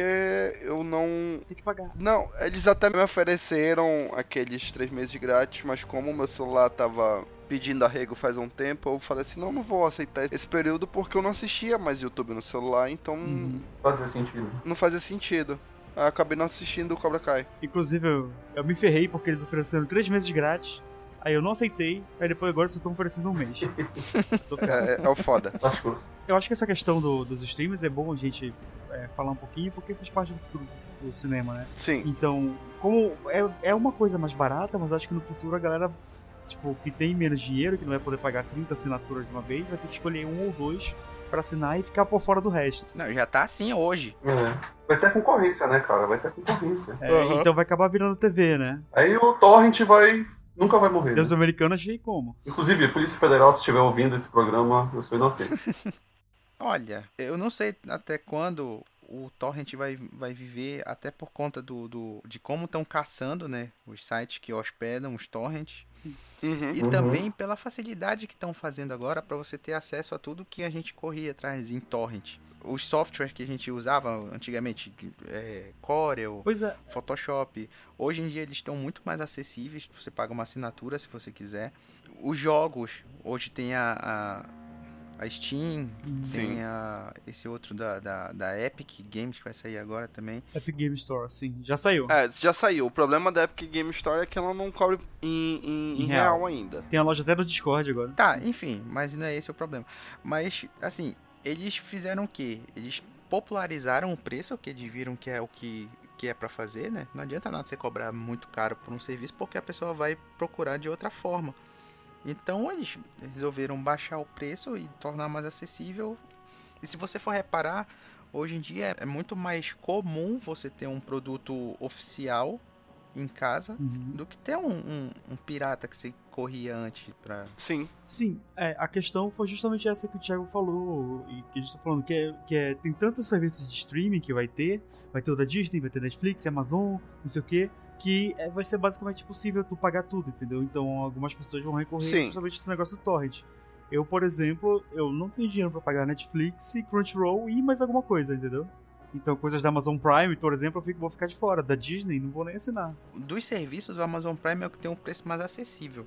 eu não. Tem que pagar. Não, eles até me ofereceram aqueles três meses grátis, mas como o meu celular tava pedindo arrego faz um tempo, eu falei assim, não, não vou aceitar esse período porque eu não assistia mais YouTube no celular, então Uhum. Fazia sentido. não fazia sentido. Acabei não assistindo o Cobra Kai. Inclusive, eu, eu me ferrei porque eles ofereceram três meses grátis. Aí eu não aceitei, aí depois agora só estão oferecendo um mês. Tô. É, é, é o foda. Eu acho que essa questão do- dos streams é bom a gente é, falar um pouquinho, porque faz parte do futuro do, do cinema, né? Sim. Então, como é, é uma coisa mais barata, mas acho que no futuro a galera, tipo, que tem menos dinheiro, que não vai poder pagar 30 assinaturas de uma vez, vai ter que escolher um ou dois pra assinar e ficar por fora do resto. Não, já tá assim hoje. É. Vai ter concorrência, né, cara? Vai ter concorrência. É, Aham. Então vai acabar virando TV, né? Aí o Torrent vai. Nunca vai morrer. Deus Né? americano achei como. Inclusive, a Polícia Federal, se estiver ouvindo esse programa, eu sou inocente. Olha, eu não sei até quando o torrent vai, vai viver até por conta do, do de como estão caçando, né, os sites que hospedam os torrents. Sim. Uhum. E Uhum. também pela facilidade que estão fazendo agora para você ter acesso a tudo que a gente corria atrás em torrent. Os softwares que a gente usava antigamente, é, Corel, é, Photoshop, hoje em dia eles estão muito mais acessíveis. Você paga uma assinatura se você quiser. Os jogos, hoje tem a, a, a Steam, Sim. tem a, esse outro da, da, da Epic Games que vai sair agora também. Epic Game Store, sim, já saiu. É, já saiu. O problema da Epic Game Store é que ela não cobre em, em- Em real. real ainda. Tem a loja até no Discord agora. Tá, enfim, mas não é esse o problema. Mas, assim, eles fizeram o quê? Eles popularizaram o preço, que eles viram que é o que, que é pra fazer, né? Não adianta nada você cobrar muito caro por um serviço, porque a pessoa vai procurar de outra forma. Então eles resolveram baixar o preço e tornar mais acessível. E se você for reparar, hoje em dia é muito mais comum você ter um produto oficial em casa Uhum. do que ter um, um- um pirata que você corria antes pra. Sim. Sim, é, a questão foi justamente essa que o Thiago falou e que a gente tá falando, que é, que é tem tantos serviços de streaming que vai ter, vai ter o da Disney, vai ter Netflix, Amazon, não sei o que, que é, vai ser basicamente possível tu pagar tudo, entendeu? Então algumas pessoas vão recorrer Sim. justamente esse negócio do torrent. Eu, por exemplo, eu não tenho dinheiro pra pagar Netflix, Crunchyroll e mais alguma coisa, entendeu? Então coisas da Amazon Prime, por exemplo, eu fico- vou ficar de fora. Da Disney, não vou nem assinar. Dos serviços, o Amazon Prime é o que tem um preço mais acessível.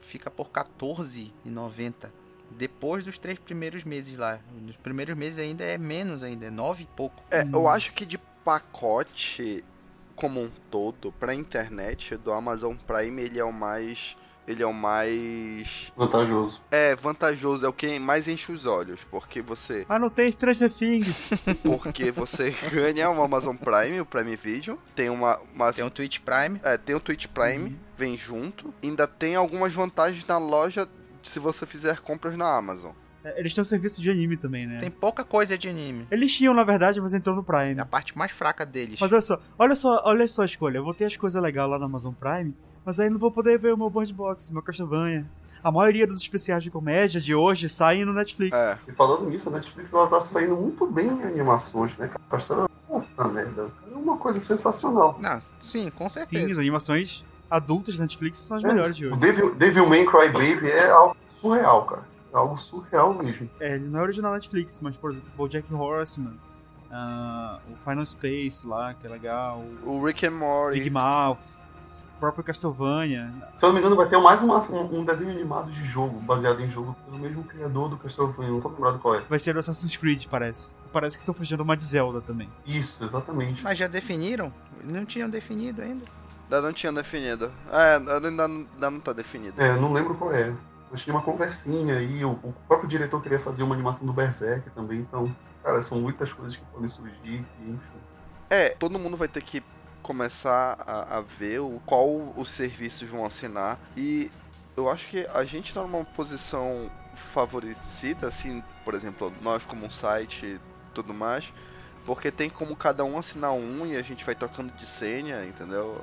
Fica por R$14,90. Depois dos três primeiros meses lá. Nos primeiros meses ainda é menos ainda, é nove e pouco. É, Hum. eu acho que de pacote como um todo pra internet do Amazon Prime ele é o mais ele é o mais Vantajoso. é vantajoso, é o que mais enche os olhos, porque você Ah, não tem Stranger Things. porque você ganha o Amazon Prime, o Prime Video, tem uma, uma Tem o Twitch Prime. é, tem o Twitch Prime, Uhum. vem junto, ainda tem algumas vantagens na loja se você fizer compras na Amazon. É, Eles têm um serviço de anime também, né? Tem pouca coisa de anime. Eles tinham, na verdade, mas entrou no Prime. É a parte mais fraca deles. Mas olha só, olha só, olha só a escolha. Eu vou ter as coisas legais lá no Amazon Prime, mas aí não vou poder ver o meu Bird Box, meu Castlevania. A maioria dos especiais de comédia de hoje saem no Netflix. É. E falando nisso, a Netflix ela tá saindo muito bem em animações, né? cara? Pastora, puta merda. É uma coisa sensacional. Não, sim, com Sim, certeza. as animações adultas da Netflix são as É, melhores de O hoje. Devil, Devil May Cry Baby é algo surreal, cara. É algo surreal mesmo. É, ele não é original Netflix, mas, por exemplo, o Jack Horseman, ah, o Final Space lá, que é legal, o O Rick and Morty. Big Mouth, o próprio Castlevania. Se eu não me engano, vai ter mais um, um desenho animado de jogo, baseado em jogo, pelo mesmo criador do Castlevania. Não tô lembrado qual é. Vai ser o Assassin's Creed, parece. Parece que estão fugindo uma de Zelda também. Isso, exatamente. Mas já definiram? Não tinham definido ainda. Ainda não tinha definido. É, ainda, não- ainda não tá definido. É, não lembro qual é. Mas tinha uma conversinha aí, o, o próprio diretor queria fazer uma animação do Berserk também, então, cara, são muitas coisas que podem surgir, enfim. É, todo mundo vai ter que começar a, a ver o, qual os serviços vão assinar. E eu acho que a gente tá numa posição favorecida, assim, por exemplo, nós como um site tudo mais, porque tem como cada um assinar um e a gente vai trocando de senha, entendeu?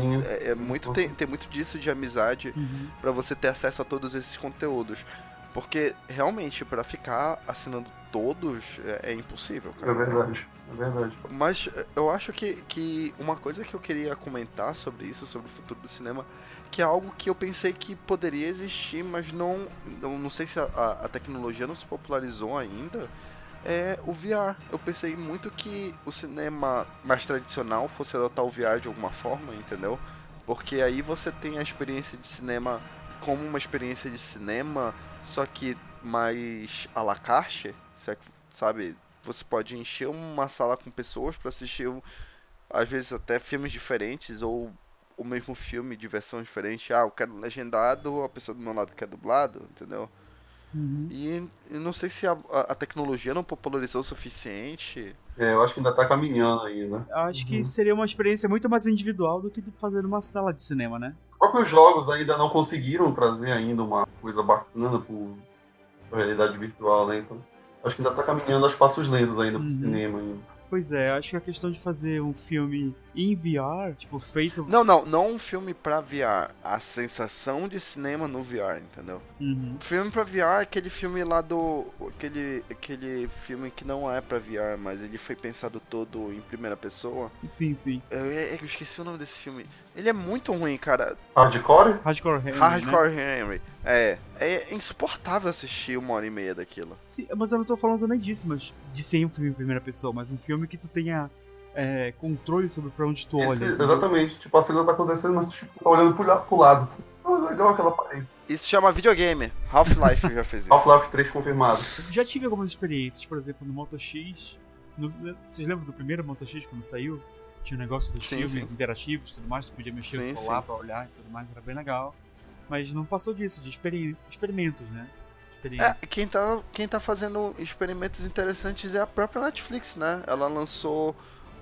Tem- É, é muito, tem, tem muito disso de amizade Uhum. pra você ter acesso a todos esses conteúdos. Porque realmente, pra ficar assinando todos é, é impossível, cara. É verdade, é verdade. Mas eh, eu acho que, que uma coisa que eu queria comentar sobre isso, sobre o futuro do cinema, que é algo que eu pensei que poderia existir, mas não. Eu não sei se a- a tecnologia não se popularizou ainda. É o VR. Eu pensei muito que o cinema mais tradicional fosse adotar o VR de alguma forma, entendeu? Porque aí você tem a experiência de cinema como uma experiência de cinema, só que mais à la carte, é sabe? Você pode encher uma sala com pessoas para assistir, às vezes até filmes diferentes ou o mesmo filme de versão diferente. Ah, eu quero legendado, a pessoa do meu lado quer dublado, entendeu? Uhum. E eu não sei se a, a- tecnologia não popularizou o suficiente. É, eu acho que ainda tá caminhando aí, né? Eu Acho que Uhum. seria uma experiência muito mais individual do que fazer numa sala de cinema, né? Os próprios jogos ainda não conseguiram trazer ainda uma coisa bacana pro, pra realidade virtual, né? Então, acho que ainda tá caminhando aos passos lentos ainda pro Uhum. cinema ainda. Pois é, acho que a questão de fazer um filme em VR, tipo, feito. Não, não, não um filme pra VR. A sensação de cinema no VR, entendeu? Uhum. Filme pra VR é aquele filme lá do. Aquele, aquele filme que não é pra VR, mas ele foi pensado todo em primeira pessoa. Sim, sim. Eu, eu esqueci o nome desse filme. Ele é muito ruim, cara. Hardcore? Hardcore Henry. né? Hardcore Henry. É. É insuportável assistir uma hora e meia daquilo. Sim, mas eu não tô falando nem disso, mas de ser um filme em primeira pessoa, mas um filme que tu tenha é, controle sobre pra onde tu olha. Esse- entendeu? exatamente. Tipo, a cena tá acontecendo, mas tu tipo, tá olhando pro, pro lado. Ah, legal aquela parede. Isso chama videogame. Half-Life já fez isso. Half-Life 3 confirmado. Já tive algumas experiências, por exemplo, no Moto X. no- vocês lembram do primeiro Moto X quando saiu? Tinha o negócio dos Sim, filmes sim. interativos e tudo mais, tu podia mexer Sim, o celular sim. pra olhar e tudo mais, era bem legal. Mas não passou disso, de experi- experimentos, né? É, quem tá, quem tá fazendo experimentos interessantes é a própria Netflix, né? Ela lançou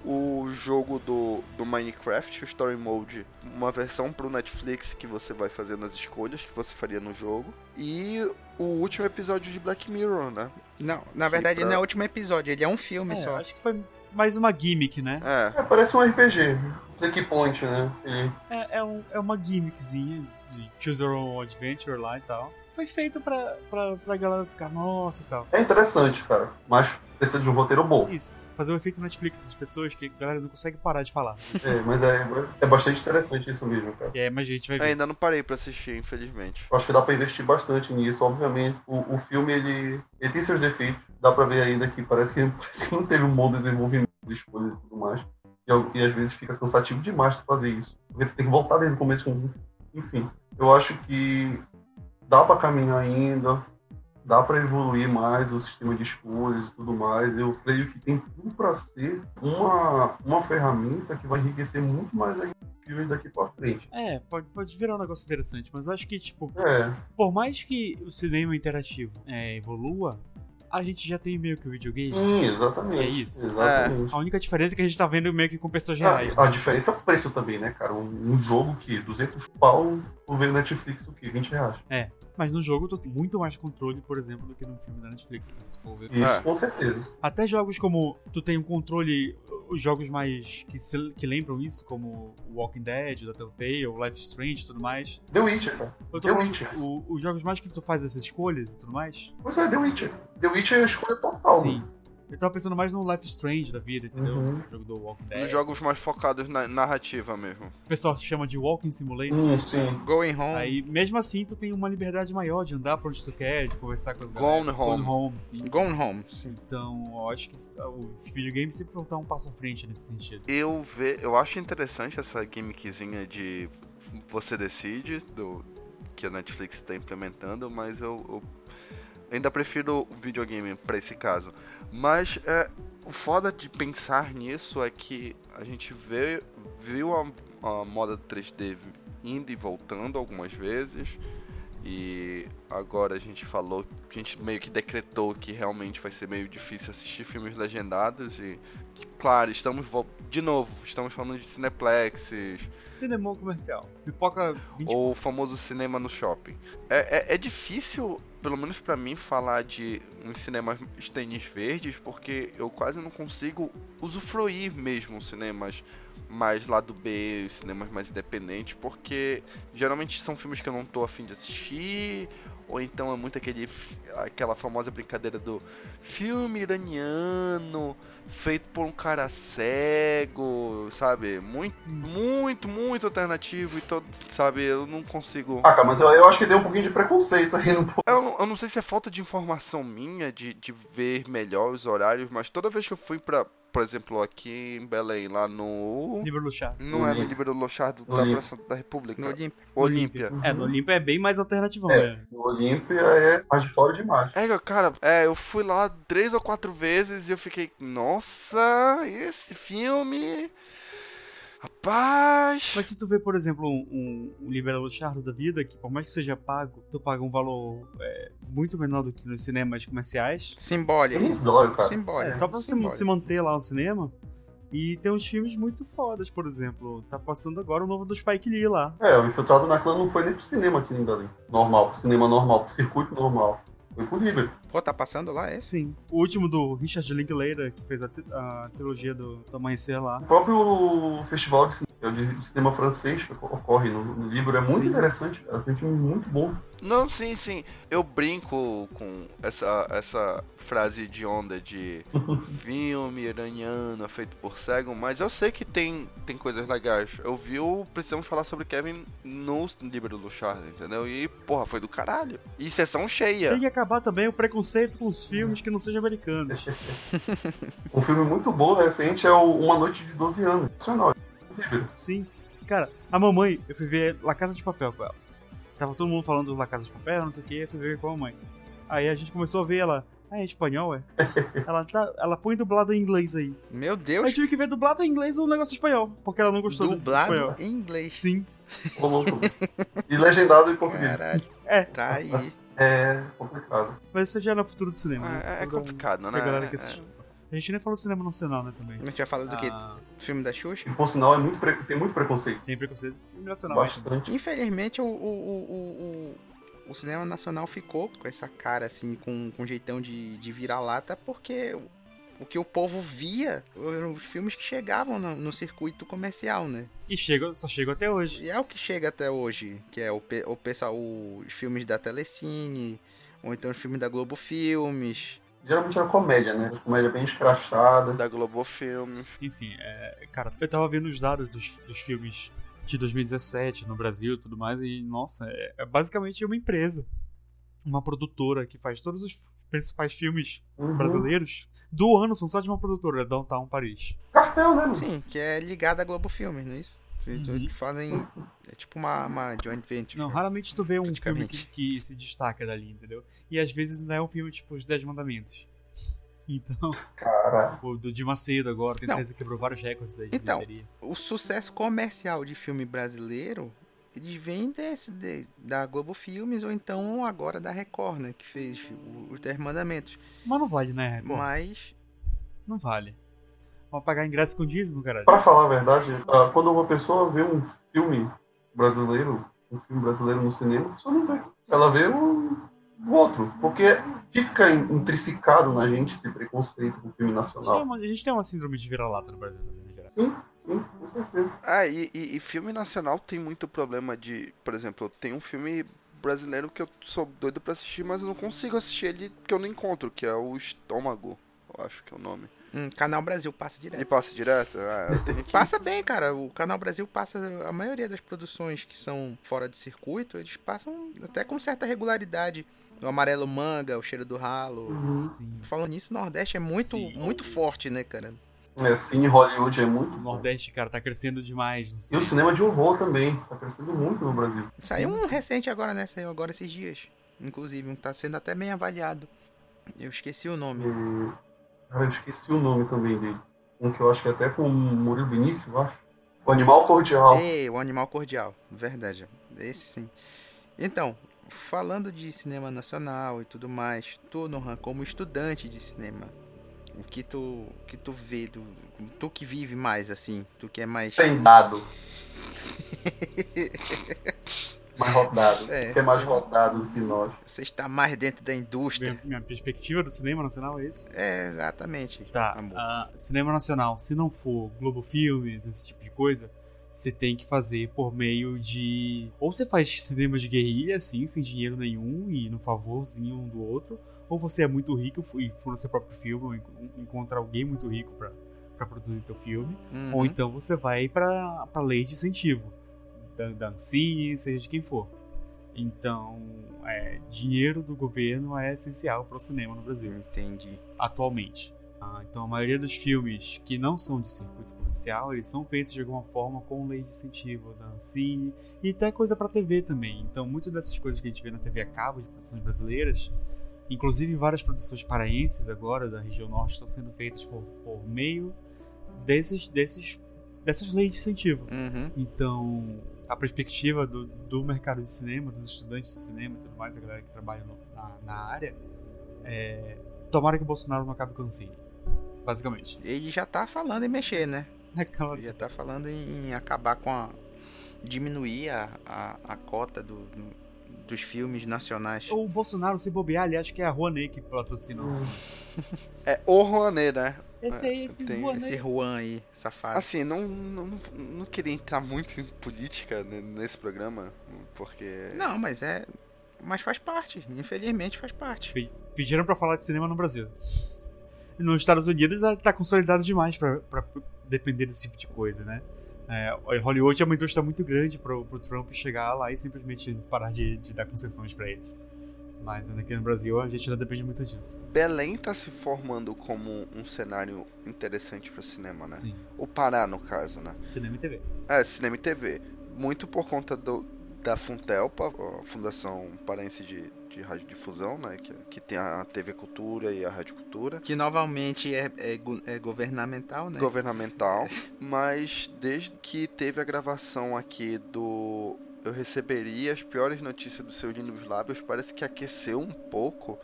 o jogo do, do Minecraft, o Story Mode, uma versão pro Netflix que você vai fazendo as escolhas que você faria no jogo. E o último episódio de Black Mirror, né? Não, na Que verdade pra- não é o último episódio, ele é um filme É, só. acho que foi mais uma gimmick, né? É. É, parece um RPG. Checkpoint, né? E É, é, um- é uma gimmickzinha de Choose Your Own Adventure lá e tal. Foi feito pra, pra, pra galera ficar, nossa e tal. é interessante, cara. Mas precisa de um roteiro bom. Isso, fazer o efeito Netflix das pessoas que a galera não consegue parar de falar. É, mas é, é bastante interessante isso mesmo, cara. É, mas a gente vai Eu ver. ainda não parei pra assistir, infelizmente. Eu acho que dá pra investir bastante nisso, obviamente. O, o filme, ele, ele tem seus defeitos. Dá pra ver ainda que parece que, parece que não teve um bom desenvolvimento das escolhas e tudo mais. E, e às vezes fica cansativo demais tu fazer isso. Porque tu tem que voltar desde o começo com... Enfim, eu acho que dá pra caminhar ainda. Dá pra evoluir mais o sistema de escolhas e tudo mais. Eu creio que tem tudo pra ser uma, uma ferramenta que vai enriquecer muito mais o filme daqui pra frente. É, pode, pode virar um negócio interessante, mas eu acho que, tipo, É, por mais que o cinema interativo é, evolua, a gente já tem meio que o videogame. sim, exatamente. É isso. Exatamente. A única diferença é que a gente tá vendo meio que com pessoas reais. Ah, a diferença é o preço também, né, cara? Um, um jogo que 200 pau, tu vê Netflix o quê? 20 reais. Mas no jogo tu tem muito mais controle, por exemplo, do que num filme da Netflix, se for ver. Isso, É. com certeza. Até jogos como tu tem um controle, os jogos mais que, se- que lembram isso, como o Walking Dead, da Telltale, o Life Strange e tudo mais. The Witcher, cara. Eu tô The Witcher. o- os jogos mais que tu faz essas escolhas e tudo mais. Pois é, The Witcher. The Witcher é a escolha total. Sim. Eu tava pensando mais no Life Strange da vida, entendeu? Uhum. O jogo do Walking Dead. Nos jogos mais focados na narrativa mesmo. O pessoal chama de Walking Simulator. Sim, sim. Going Home. Aí, mesmo assim, tu tem uma liberdade maior de andar pra onde tu quer, de conversar com a Gone galera, home. Gone home, sim. Gone Home, sim. Então, eu acho que os videogames sempre vão estar um passo à frente nesse sentido. Eu, ve, eu acho interessante essa gimmickzinha de você decide, do, que a Netflix está implementando, mas eu, eu ainda prefiro o videogame para esse caso. Mas é, o foda de pensar nisso é que a gente vê, viu a, a moda 3D indo e voltando algumas vezes. E agora a gente falou, a gente meio que decretou que realmente vai ser meio difícil assistir filmes legendados e claro, estamos de novo, estamos falando de cineplexes Cinema comercial. Pipoca 20 ou o famoso cinema no shopping. É, é, é difícil, pelo menos pra mim, falar de uns cinemas estendis verdes, porque eu quase não consigo usufruir mesmo cinemas mais lado B, os cinemas mais independentes, porque geralmente são filmes que eu não tô afim de assistir, ou então é muito aquele, aquela famosa brincadeira do filme iraniano feito por um cara cego, sabe? Muito, muito, muito alternativo e todo, sabe? Eu não consigo. Ah, cara, mas eu, eu acho que deu um pouquinho de preconceito aí no Eu não, eu não sei se é falta de informação minha, de, de ver melhor os horários, mas toda vez que eu fui pra, por exemplo, aqui em Belém, lá no. Livro Luchar. Não é no Olímpia. Libero Lochardo da Olímpia. Praça da República. No Olympia. Olímpia. É, no Olímpia é bem mais alternativão, É. né? O Olímpia é mais de fora demais. É, cara, é, eu fui lá três ou quatro vezes e eu fiquei, nossa, esse filme. Rapaz. Mas se tu vê, por exemplo, um, um, um Libera Chardo da vida, que por mais que seja pago, tu paga um valor é, muito menor do que nos cinemas comerciais. Simbólico. Irrisório, cara. Simbólico. É, só pra você Simbólico. se manter lá no cinema. E tem uns filmes muito fodas, por exemplo. Tá passando agora o novo do Spike Lee lá. É, o Infiltrado na Clã não foi nem pro cinema aqui em Belém. Normal, pro cinema normal, pro circuito normal. Foi por livre. Pô, tá passando lá esse? Sim. O último do Richard Linklater, que fez a, a trilogia do, do Amanhecer lá. O próprio festival de cinema, de- de cinema francês que ocorre no, no livro é muito Sim. interessante. cara. Tem filme muito bom. Não, sim, sim. Eu brinco com essa, essa frase de onda de filme iraniano feito por cego, mas eu sei que tem, tem coisas legais. Eu vi o Precisamos Falar sobre Kevin no livro do Charles, entendeu? E, porra, foi do caralho. E sessão cheia. Tem que acabar também o preconceito com os filmes que não sejam americanos. Um filme muito bom recente é o Uma Noite de 12 Anos. Nacional. Sim. Cara, a mamãe, eu fui ver La Casa de Papel com ela. Tava todo mundo falando do La Casa de Papel, não sei o que, eu fui ver com a mamãe. Aí a gente começou a ver ela. Ah, é espanhol, é? ela, tá, ela põe dublado em inglês aí. Meu Aí eu Deus, tive que ver dublado em inglês ou um negócio espanhol, porque ela não gostou do dublado espanhol. em inglês. Sim. Ô, louco. E legendado em português. Caralho, É, tá aí. É complicado. mas isso já era futuro do cinema. né? É, é Toda- complicado, pra né? galera que É-. A gente nem falou cinema nacional, né, também. A gente vai falar do quê? Ah, Filme da Xuxa? E por sinal, é muito pre- tem muito preconceito. tem preconceito filme nacional. né? Bastante. Infelizmente, o, o, o, o, o cinema nacional ficou com essa cara, assim, com, com jeitão de, de virar-lata, porque o, que o povo via eram os filmes que chegavam no, no circuito comercial, né? E chega, só chega até hoje. E é o que chega até hoje, que é o, o pessoal, os filmes da Telecine, ou então os filmes da Globo Filmes. Geralmente era comédia, né? Comédia bem escrachada. Da Globo Filmes. Enfim, é, cara, eu tava vendo os dados dos, dos filmes de 2017 no Brasil e tudo mais, e nossa, é, é basicamente uma empresa, uma produtora que faz todos os principais filmes Uhum. brasileiros do ano, são só de uma produtora, Downtown Paris. Cartel, né? Sim, que é ligado à Globo Filmes, não é isso? Eles Uhum. fazem. É tipo uma, uma joint venture. Não, raramente tu vê um filme que, que se destaca dali, entendeu? E às vezes ainda é um filme tipo Os Dez Mandamentos. Então, Cara, o do Di Macedo agora, tem certeza que quebrou vários recordes aí de Então, bilheteria. o sucesso comercial de filme brasileiro, eles vêm desse, de- da Globo Filmes ou então agora da Record, né? Que fez os Dez Mandamentos. Mas não vale, né? Pô, Mas, Não vale. Vamos pagar ingresso com dízimo, cara. pra falar a verdade, ah, quando uma pessoa vê um filme brasileiro, um filme brasileiro no cinema, só não vê. Ela vê o, o outro. Porque fica intrinsecado na gente esse preconceito com o filme Sim, nacional. a gente tem uma síndrome de vira-lata no Brasil também, no geral. Sim, com certeza. Ah, e, e- e filme nacional tem muito problema de. Por exemplo, tem um filme brasileiro que eu sou doido pra assistir, mas eu não consigo assistir ele porque eu não encontro, que é o Estômago. Eu acho que é o nome. Hum, Canal Brasil passa direto. passa direto? Ah, que. Passa bem, cara. O Canal Brasil passa. A maioria das produções que são fora de circuito, eles passam até com certa regularidade. O Amarelo Manga, o Cheiro do Ralo. Sim. Falando nisso, o Nordeste é muito, Sim. muito forte, né, cara? É, sim, Hollywood é muito O. Nordeste, cara, tá crescendo demais. Não E o cinema de horror também. Tá crescendo muito no Brasil. Saiu Sim, um sim. recente agora, né? Saiu agora esses dias. Inclusive, um que tá sendo até bem avaliado. Eu esqueci o nome. E... Ah, eu esqueci o nome também dele. Um que eu acho que é até com o Murilo Benício, eu acho. O Animal Cordial. Ei, o Animal Cordial. Verdade. Esse sim. Então, falando de cinema nacional e tudo mais, tu, Nohan, como estudante de cinema, o que tu, o que tu vê, do, tu que vive mais assim, tu que é mais. Tem dado. mais rodado. É. que é mais rodado do que nós. Você está mais dentro da indústria. Minha, minha perspectiva do cinema nacional é esse? É, exatamente. Tá, amor. ah, cinema nacional, se não for Globo Filmes, esse tipo de coisa, você tem que fazer por meio de. Ou você faz cinema de guerrilha, assim, sem dinheiro nenhum e no favorzinho um do outro, ou você é muito rico e faz seu próprio filme, ou en- encontra alguém muito rico pra, pra produzir teu filme, Uhum. ou então você vai pra lei de incentivo, da, da Ancine, seja de quem for. Então, é, dinheiro do governo é essencial para o cinema no Brasil Entendi. atualmente. Ah, então a maioria dos filmes que não são de circuito comercial, eles são feitos de alguma forma com lei de incentivo da Ancine e até coisa para TV também. Então muitas dessas coisas que a gente vê na TV a cabo de produções brasileiras, inclusive várias produções paraenses agora da região norte estão sendo feitas por, por meio desses, desses dessas leis de incentivo. Uhum. Então, a perspectiva do, do mercado de cinema, dos estudantes de cinema e tudo mais, da galera que trabalha no- na, na área, é. Tomara que o Bolsonaro não acabe com o Ancine. Basicamente. Ele já tá falando em mexer, né? Aquela- Ele já tá falando em, acabar com a. diminuir a, a, a cota do, do- dos filmes nacionais. O Bolsonaro, se bobear, ele acha que é a Rouanet que patrocina o. É o Rouanet, né? Esse aí, esse Tem Rouanet. Esse Juan aí, safado. Assim, não, não, não queria entrar muito em política ne- nesse programa, porque. Não, mas é. Mas faz parte. Infelizmente faz parte. Pe- Pediram pra falar de cinema no Brasil. Nos Estados Unidos ah, tá consolidado demais pra, pra depender desse tipo de coisa, né? É, Hollywood é uma indústria muito grande pro, pro Trump chegar lá e simplesmente parar de, de dar concessões pra eles. Mas aqui no Brasil a gente não depende muito disso. Belém tá se formando como um cenário interessante para cinema, né? Sim, O Pará, no caso, né? cinema e TV. É, cinema e TV. Muito por conta do, da Funtelpa, a Fundação Paraense de, de Radiodifusão, né? Que, que tem a TV Cultura e a Rádio Cultura. Que novamente é, é é governamental, né? Governamental. Mas desde que teve a gravação aqui do Eu Receberia as Piores Notícias do Seu Dino dos Lábios, parece que aqueceu um pouco.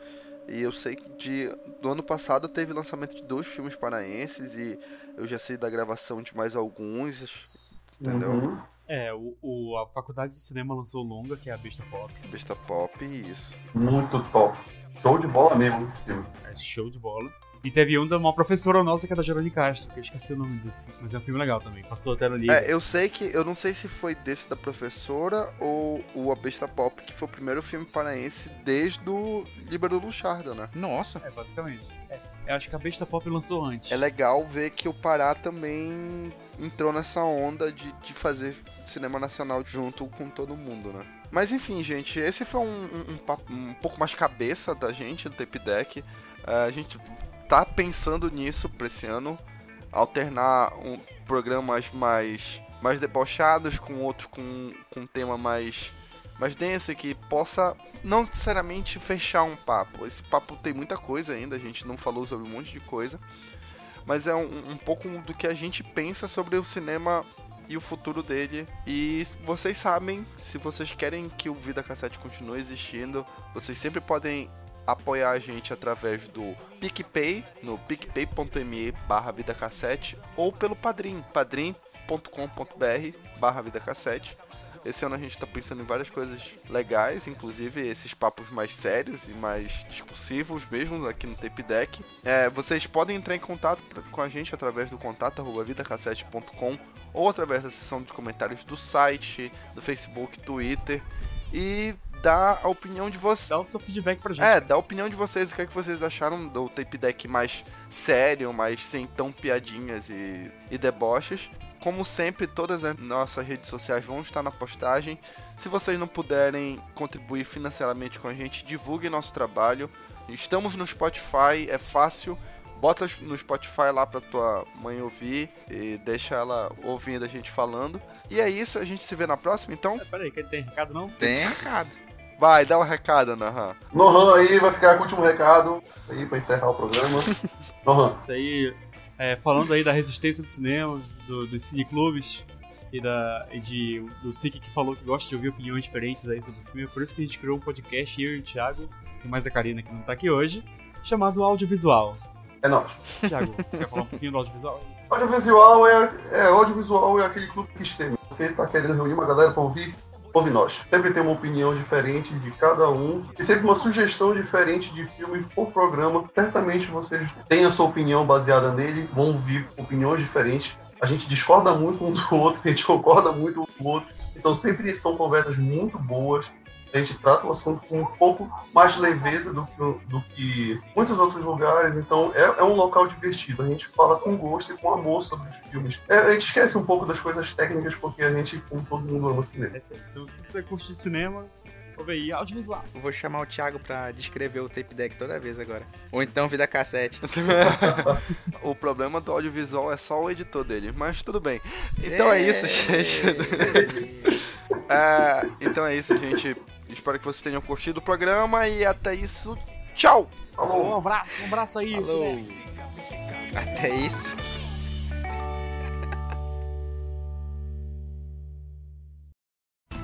E eu sei que de, do ano passado teve lançamento de dois filmes paraenses e eu já sei da gravação de mais alguns. Entendeu? Uhum. É, o, o- a faculdade de cinema lançou o longa, que é a Besta Pop. Besta Pop e isso. Muito top. Show de bola mesmo esse filme. É show de bola. E teve um de uma professora nossa que é da Jerônimo Castro, que eu esqueci o nome do filme, mas é um filme legal também. Passou até no livro. É, eu sei que. Eu não sei se foi desse da professora ou o A Besta Pop, que foi o primeiro filme paraense desde o Líbero Luchardo, né? Nossa. É, basicamente. É, eu acho que a Besta Pop lançou antes. É legal ver que o Pará também entrou nessa onda de, de fazer cinema nacional junto com todo mundo, né? Mas enfim, gente, esse foi um, um, um papo um pouco mais cabeça da gente do Tape Deck. É, a gente tá pensando nisso pra esse ano. Alternar um, programas mais, mais debochados com outros com, com um tema mais, mais denso e que possa não necessariamente fechar um papo. Esse papo tem muita coisa ainda, a gente não falou sobre um monte de coisa mas é um, um pouco do que a gente pensa sobre o cinema e o futuro dele. E vocês sabem, se vocês querem que o Vida Cassete continue existindo, vocês sempre podem apoiar a gente através do PicPay, no picpay.me barra Vida Cassete, ou pelo Padrim, padrim.com.br barra Vida Cassete. Esse ano a gente tá pensando em várias coisas legais, inclusive esses papos mais sérios e mais discursivos mesmo aqui no Tape Deck. É, vocês podem entrar em contato com a gente através do contato vidacassete.com ou através da seção de comentários do site, do Facebook, Twitter e dar a opinião de vocês. Dá o seu feedback pra gente. É, dá a opinião de vocês, o que é que vocês acharam do tape deck mais sério, mais sem tão piadinhas e, e deboches. Como sempre, todas as nossas redes sociais vão estar na postagem. Se vocês não puderem contribuir financeiramente com a gente, divulguem nosso trabalho. Estamos no Spotify, é fácil. Bota no Spotify lá pra tua mãe ouvir e deixa ela ouvindo a gente falando. E é isso, a gente se vê na próxima, então. É, Peraí, que tem recado não? Tem recado. Vai, dá um recado, Nahan. Nohan aí vai ficar com o último recado aí pra encerrar o programa. Nohan. Isso aí, é, falando aí da resistência do cinema, do- dos cineclubes e, da, e de, do SIC que falou que gosta de ouvir opiniões diferentes aí sobre o filme. É por isso que a gente criou um podcast, eu e o Thiago, e mais a Karina que não tá aqui hoje, chamado Audiovisual. É nóis. Thiago, quer falar um pouquinho do audiovisual? Audiovisual é, é, audiovisual é aquele clube que tem. Você tá querendo reunir uma galera pra ouvir? Ouve nós. Sempre tem uma opinião diferente de cada um e sempre uma sugestão diferente de filme por programa. Certamente vocês têm a sua opinião baseada nele, vão ouvir opiniões diferentes. A gente discorda muito um do outro, a gente concorda muito um do outro. Então sempre são conversas muito boas. A gente trata o assunto com um pouco mais de leveza do que, do que muitos outros lugares. Então é, é um local divertido. A gente fala com gosto e com amor sobre os filmes. É, a gente esquece um pouco das coisas técnicas porque a gente, como todo mundo, ama cinema. É. Então, se você curte cinema, ouve aí, audiovisual. Eu vou chamar o Thiago pra descrever o tape deck toda vez agora. Ou então vida cassete. o problema do audiovisual é só o editor dele, mas tudo bem. Então é isso, gente. É, então é isso, gente. Espero que vocês tenham curtido o programa e até isso. Tchau! Falou. Um abraço, um abraço aí, Falou. Até isso.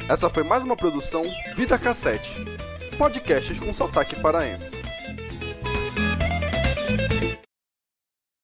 Essa foi mais uma produção Vida Cassete podcasts com sotaque paraense.